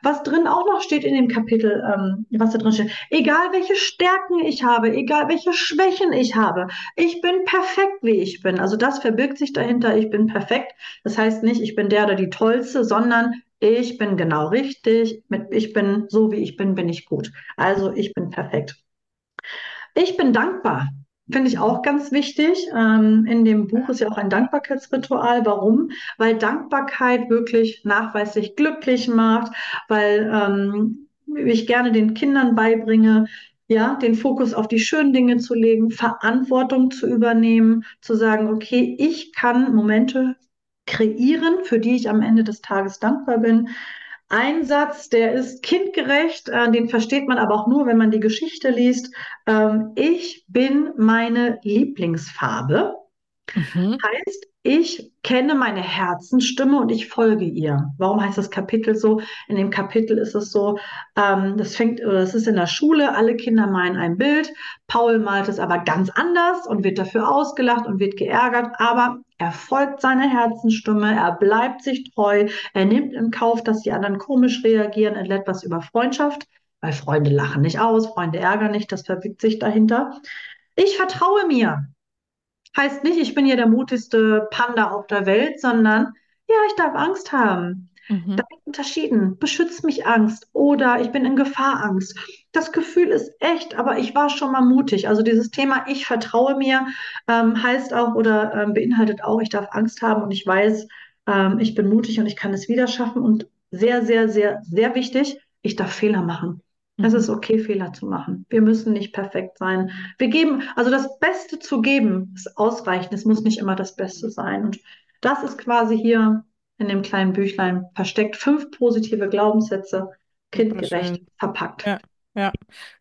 Was drin auch noch steht in dem Kapitel, ähm, was da drin steht, egal welche Stärken ich habe, egal welche Schwächen ich habe, ich bin perfekt, wie ich bin. Also das verbirgt sich dahinter, ich bin perfekt. Das heißt nicht, ich bin der oder die Tollste, sondern ich bin genau richtig, mit, ich bin so wie ich bin, bin ich gut. Also ich bin perfekt. Ich bin dankbar. Finde ich auch ganz wichtig. Ähm, in dem Buch ist ja auch ein Dankbarkeitsritual. Warum? Weil Dankbarkeit wirklich nachweislich glücklich macht, weil ähm, ich gerne den Kindern beibringe, ja, den Fokus auf die schönen Dinge zu legen, Verantwortung zu übernehmen, zu sagen, okay, ich kann Momente kreieren, für die ich am Ende des Tages dankbar bin. Ein Satz, der ist kindgerecht, äh, den versteht man aber auch nur, wenn man die Geschichte liest. Ähm, ich bin meine Lieblingsfarbe. Mhm. Heißt, ich kenne meine Herzensstimme und ich folge ihr. Warum heißt das Kapitel so? In dem Kapitel ist es so, ähm, das fängt, es ist in der Schule, alle Kinder malen ein Bild. Paul malt es aber ganz anders und wird dafür ausgelacht und wird geärgert, aber er folgt seiner Herzensstimme, er bleibt sich treu, er nimmt in Kauf, dass die anderen komisch reagieren, er lädt was über Freundschaft, weil Freunde lachen nicht aus, Freunde ärgern nicht, das verbirgt sich dahinter. Ich vertraue mir. Heißt nicht, ich bin hier der mutigste Panda auf der Welt, sondern ja, ich darf Angst haben. Mhm. Da unterschieden. Beschützt mich Angst oder ich bin in Gefahr Angst. Das Gefühl ist echt, aber ich war schon mal mutig. Also dieses Thema Ich vertraue mir ähm, heißt auch oder ähm, beinhaltet auch, ich darf Angst haben und ich weiß, ähm, ich bin mutig und ich kann es wieder schaffen. Und sehr, sehr, sehr, sehr wichtig, ich darf Fehler machen. Es mhm. ist okay, Fehler zu machen. Wir müssen nicht perfekt sein. Wir geben, also das Beste zu geben, ist ausreichend. Es muss nicht immer das Beste sein. Und das ist quasi hier in dem kleinen Büchlein versteckt. Fünf positive Glaubenssätze, kindgerecht verpackt. Ja. Ja,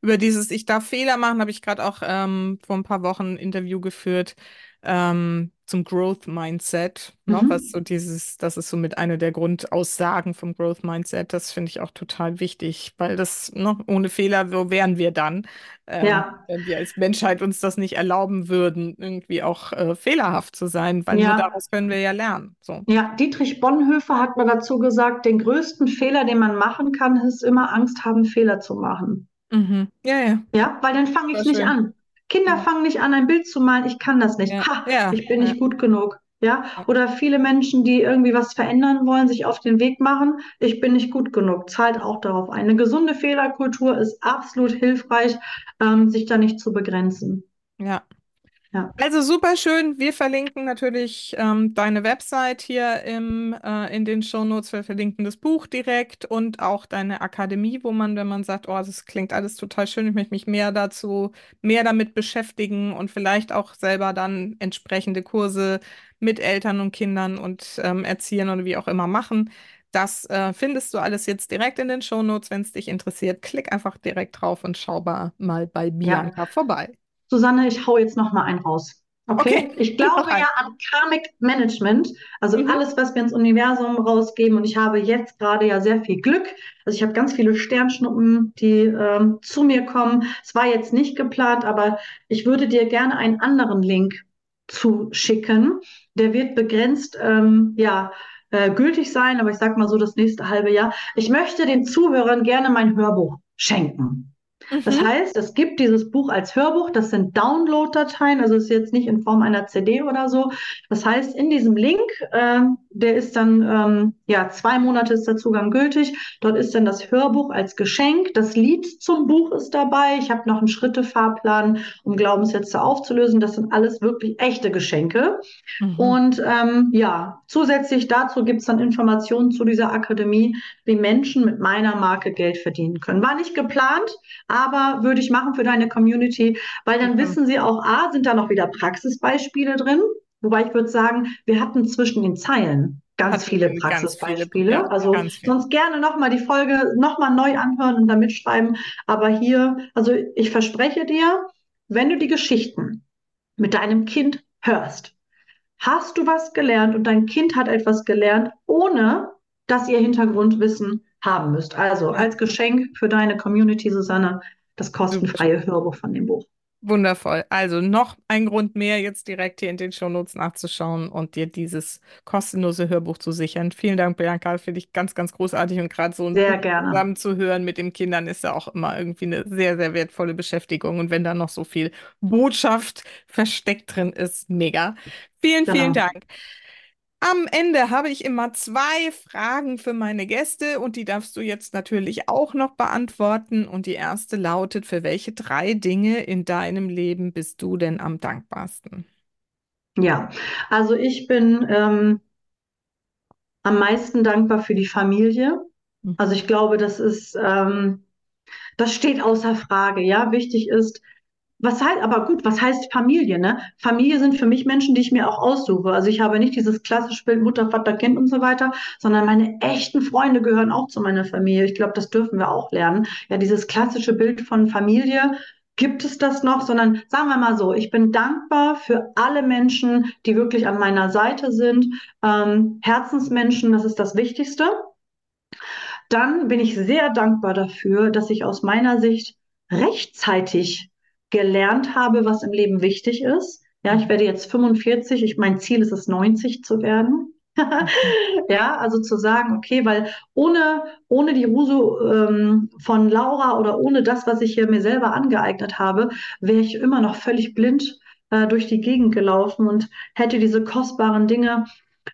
über dieses Ich darf Fehler machen, habe ich gerade auch ähm, vor ein paar Wochen ein Interview geführt. Ähm, zum Growth Mindset, ne? Mhm. was so dieses, das ist so mit einer der Grundaussagen vom Growth Mindset. Das finde ich auch total wichtig, weil das, ne, ohne Fehler, wo wären wir dann, ähm, ja. wenn wir als Menschheit uns das nicht erlauben würden, irgendwie auch äh, fehlerhaft zu sein, weil ja. nur daraus können wir ja lernen. So. Ja, Dietrich Bonhoeffer hat mal dazu gesagt, den größten Fehler, den man machen kann, ist immer Angst haben, Fehler zu machen. Mhm. Ja, ja. Ja, weil dann fange ich nicht schön. an. Kinder fangen nicht an, ein Bild zu malen, ich kann das nicht. Ha, ich bin nicht gut genug. Ja, oder viele Menschen, die irgendwie was verändern wollen, sich auf den Weg machen, ich bin nicht gut genug, zahlt auch darauf ein. Eine gesunde Fehlerkultur ist absolut hilfreich, ähm, sich da nicht zu begrenzen. Ja, ja. Also super schön. Wir verlinken natürlich ähm, deine Website hier im, äh, in den Shownotes. Wir verlinken das Buch direkt und auch deine Akademie, wo man, wenn man sagt, oh, das klingt alles total schön, ich möchte mich mehr dazu, mehr damit beschäftigen und vielleicht auch selber dann entsprechende Kurse mit Eltern und Kindern und ähm, Erziehern oder wie auch immer machen, Das äh, findest du alles jetzt direkt in den Shownotes, wenn es dich interessiert. Klick einfach direkt drauf und schau mal bei Bianca ja. vorbei. Susanne, ich hau jetzt noch mal einen raus. Okay, okay. ich glaube ja an Karmic Management, also mhm. alles, was wir ins Universum rausgeben. Und ich habe jetzt gerade ja sehr viel Glück. Also ich habe ganz viele Sternschnuppen, die ähm, zu mir kommen. Es war jetzt nicht geplant, aber ich würde dir gerne einen anderen Link zuschicken. Der wird begrenzt, ähm, ja, äh, gültig sein, aber ich sage mal so das nächste halbe Jahr. Ich möchte den Zuhörern gerne mein Hörbuch schenken. Das mhm. heißt, es gibt dieses Buch als Hörbuch, das sind Download-Dateien, also ist jetzt nicht in Form einer CD oder so. Das heißt, in diesem Link, äh, der ist dann, ähm, ja, zwei Monate ist der Zugang gültig. Dort ist dann das Hörbuch als Geschenk. Das Lied zum Buch ist dabei. Ich habe noch einen Schrittefahrplan, um Glaubenssätze aufzulösen. Das sind alles wirklich echte Geschenke. Mhm. Und ähm, ja, zusätzlich dazu gibt es dann Informationen zu dieser Akademie, wie Menschen mit meiner Marke Geld verdienen können. War nicht geplant, aber würde ich machen für deine Community, weil dann mhm. wissen sie auch, A, sind da noch wieder Praxisbeispiele drin. Wobei ich würde sagen, wir hatten zwischen den Zeilen ganz viele Praxisbeispiele. Ja, also sonst gerne nochmal die Folge nochmal neu anhören und da mitschreiben. Aber hier, also ich verspreche dir, wenn du die Geschichten mit deinem Kind hörst, hast du was gelernt und dein Kind hat etwas gelernt, ohne dass ihr Hintergrundwissen haben müsst. Also als Geschenk für deine Community, Susanne, das kostenfreie Hörbuch von dem Buch. Wundervoll. Also noch ein Grund mehr, jetzt direkt hier in den Shownotes nachzuschauen und dir dieses kostenlose Hörbuch zu sichern. Vielen Dank, Bianca. Finde ich ganz, ganz großartig und gerade so zusammen zu hören mit den Kindern ist ja auch immer irgendwie eine sehr, sehr wertvolle Beschäftigung. Und wenn da noch so viel Botschaft versteckt drin ist, mega. Vielen, genau. vielen Dank. Am Ende habe ich immer zwei Fragen für meine Gäste und die darfst du jetzt natürlich auch noch beantworten. Und die erste lautet, für welche drei Dinge in deinem Leben bist du denn am dankbarsten? Ja, also ich bin ähm, am meisten dankbar für die Familie. Mhm. Also ich glaube, das ist, ähm, das steht außer Frage. Ja, wichtig ist, was heißt, aber gut, was heißt Familie, ne? Familie sind für mich Menschen, die ich mir auch aussuche. Also ich habe nicht dieses klassische Bild Mutter, Vater, Kind und so weiter, sondern meine echten Freunde gehören auch zu meiner Familie. Ich glaube, das dürfen wir auch lernen. Ja, dieses klassische Bild von Familie, gibt es das noch, sondern sagen wir mal so, ich bin dankbar für alle Menschen, die wirklich an meiner Seite sind. Ähm, Herzensmenschen, das ist das Wichtigste. Dann bin ich sehr dankbar dafür, dass ich aus meiner Sicht rechtzeitig gelernt habe, was im Leben wichtig ist. Ja, ich werde jetzt 45, ich, mein Ziel ist es, 90 zu werden. ja, also zu sagen, okay, weil ohne, ohne die Ruso ähm, von Laura oder ohne das, was ich hier mir selber angeeignet habe, wäre ich immer noch völlig blind äh, durch die Gegend gelaufen und hätte diese kostbaren Dinge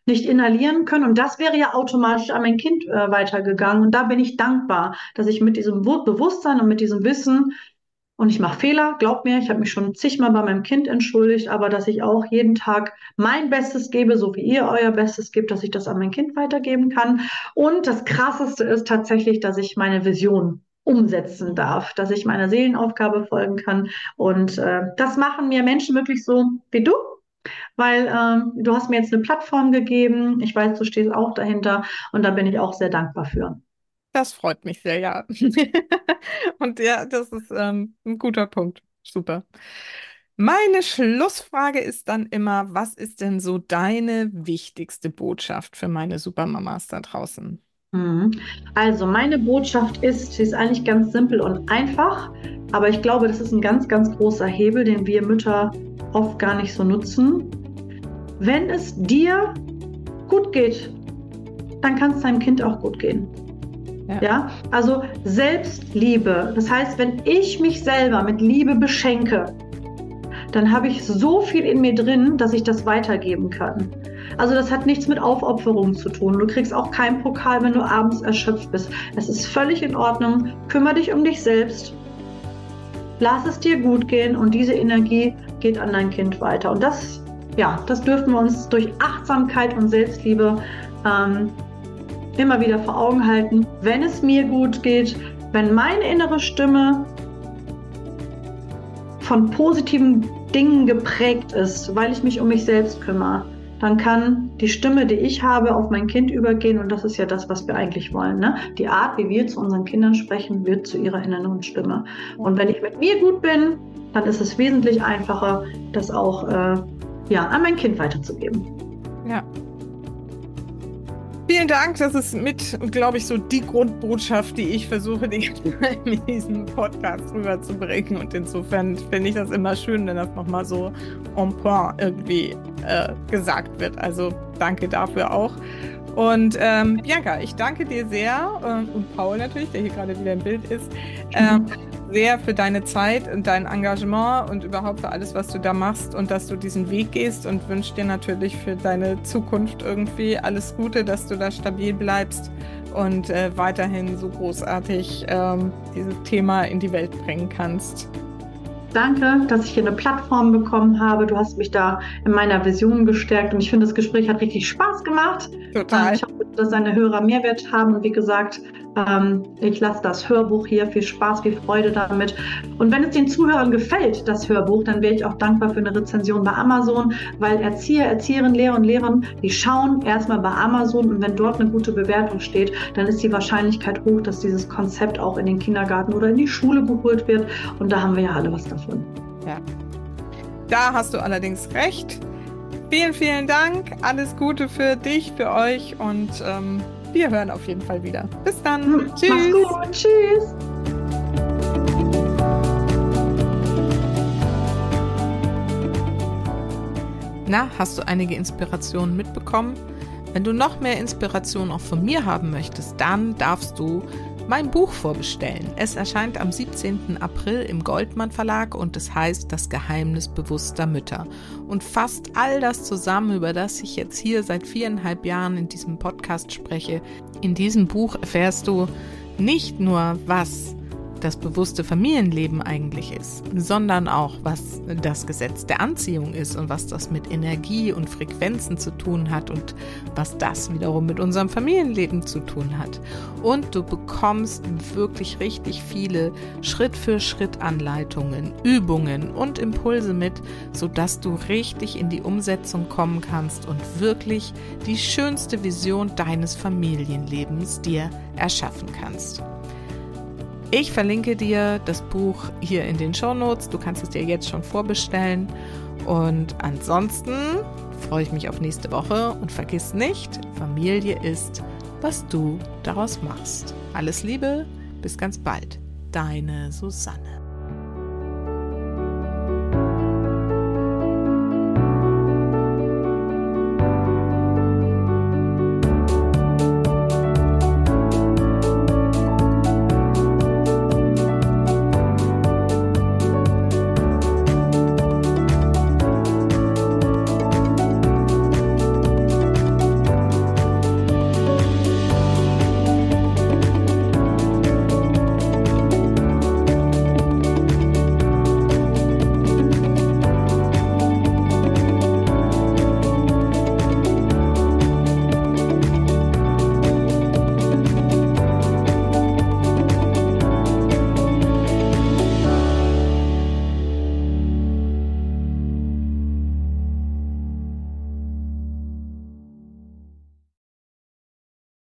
nicht inhalieren können. Und das wäre ja automatisch an mein Kind äh, weitergegangen. Und da bin ich dankbar, dass ich mit diesem Bewusstsein und mit diesem Wissen und ich mache Fehler, glaub mir, ich habe mich schon zigmal bei meinem Kind entschuldigt, aber dass ich auch jeden Tag mein Bestes gebe, so wie ihr euer Bestes gebt, dass ich das an mein Kind weitergeben kann. Und das Krasseste ist tatsächlich, dass ich meine Vision umsetzen darf, dass ich meiner Seelenaufgabe folgen kann. Und äh, das machen mir Menschen wirklich so wie du, weil ähm, du hast mir jetzt eine Plattform gegeben. Ich weiß, du stehst auch dahinter und da bin ich auch sehr dankbar für. Das freut mich sehr, ja. Und ja, das ist ähm, ein guter Punkt. Super. Meine Schlussfrage ist dann immer, was ist denn so deine wichtigste Botschaft für meine Supermamas da draußen? Mhm. Also meine Botschaft ist, sie ist eigentlich ganz simpel und einfach, aber ich glaube, das ist ein ganz, ganz großer Hebel, den wir Mütter oft gar nicht so nutzen. Wenn es dir gut geht, dann kann es deinem Kind auch gut gehen. Ja. ja. also Selbstliebe. Das heißt, wenn ich mich selber mit Liebe beschenke, dann habe ich so viel in mir drin, dass ich das weitergeben kann. Also das hat nichts mit Aufopferung zu tun. Du kriegst auch keinen Pokal, wenn du abends erschöpft bist. Es ist völlig in Ordnung. Kümmere dich um dich selbst. Lass es dir gut gehen und diese Energie geht an dein Kind weiter. Und das, ja, das dürfen wir uns durch Achtsamkeit und Selbstliebe ähm, immer wieder vor Augen halten, wenn es mir gut geht, wenn meine innere Stimme von positiven Dingen geprägt ist, weil ich mich um mich selbst kümmere, dann kann die Stimme, die ich habe, auf mein Kind übergehen und das ist ja das, was wir eigentlich wollen. Ne? Die Art, wie wir zu unseren Kindern sprechen, wird zu ihrer inneren Stimme. Und wenn ich mit mir gut bin, dann ist es wesentlich einfacher, das auch äh, ja, an mein Kind weiterzugeben. Ja, Vielen Dank. Das ist mit, glaube ich, so die Grundbotschaft, die ich versuche, die in diesem Podcast rüberzubringen. Und insofern finde ich das immer schön, wenn das nochmal so en point irgendwie äh, gesagt wird. Also danke dafür auch. Und ähm, Bianca, ich danke dir sehr äh, und Paul natürlich, der hier gerade wieder im Bild ist. Ähm, sehr für deine Zeit und dein Engagement und überhaupt für alles, was du da machst und dass du diesen Weg gehst und wünsche dir natürlich für deine Zukunft irgendwie alles Gute, dass du da stabil bleibst und äh, weiterhin so großartig ähm, dieses Thema in die Welt bringen kannst. Danke, dass ich hier eine Plattform bekommen habe. Du hast mich da in meiner Vision gestärkt und ich finde, das Gespräch hat richtig Spaß gemacht. Total. Ich hoffe, dass deine Hörer Mehrwert haben und wie gesagt, ähm, ich lasse das Hörbuch hier. Viel Spaß, viel Freude damit. Und wenn es den Zuhörern gefällt, das Hörbuch, dann wäre ich auch dankbar für eine Rezension bei Amazon, weil Erzieher, Erzieherinnen, Lehrer und Lehrerinnen, die schauen erstmal bei Amazon und wenn dort eine gute Bewertung steht, dann ist die Wahrscheinlichkeit hoch, dass dieses Konzept auch in den Kindergarten oder in die Schule geholt wird. Und da haben wir ja alle was davon. Ja. Da hast du allerdings recht. Vielen, vielen Dank. Alles Gute für dich, für euch und ähm, wir hören auf jeden Fall wieder. Bis dann. Hm, Tschüss. Mach's gut. Tschüss. Na, hast du einige Inspirationen mitbekommen? Wenn du noch mehr Inspiration auch von mir haben möchtest, dann darfst du mein Buch vorbestellen. Es erscheint am 17. April im Goldmann Verlag und es heißt Das Geheimnis bewusster Mütter und fasst all das zusammen, über das ich jetzt hier seit viereinhalb Jahren in diesem Podcast spreche. In diesem Buch erfährst du nicht nur, was das bewusste Familienleben eigentlich ist, sondern auch, was das Gesetz der Anziehung ist und was das mit Energie und Frequenzen zu tun hat und was das wiederum mit unserem Familienleben zu tun hat. Und du bekommst wirklich richtig viele Schritt für Schritt Anleitungen, Übungen und Impulse mit, sodass du richtig in die Umsetzung kommen kannst und wirklich die schönste Vision deines Familienlebens dir erschaffen kannst. Ich verlinke dir das Buch hier in den Show Notes. Du kannst es dir jetzt schon vorbestellen. Und ansonsten freue ich mich auf nächste Woche und vergiss nicht, Familie ist, was du daraus machst. Alles Liebe, bis ganz bald. Deine Susanne.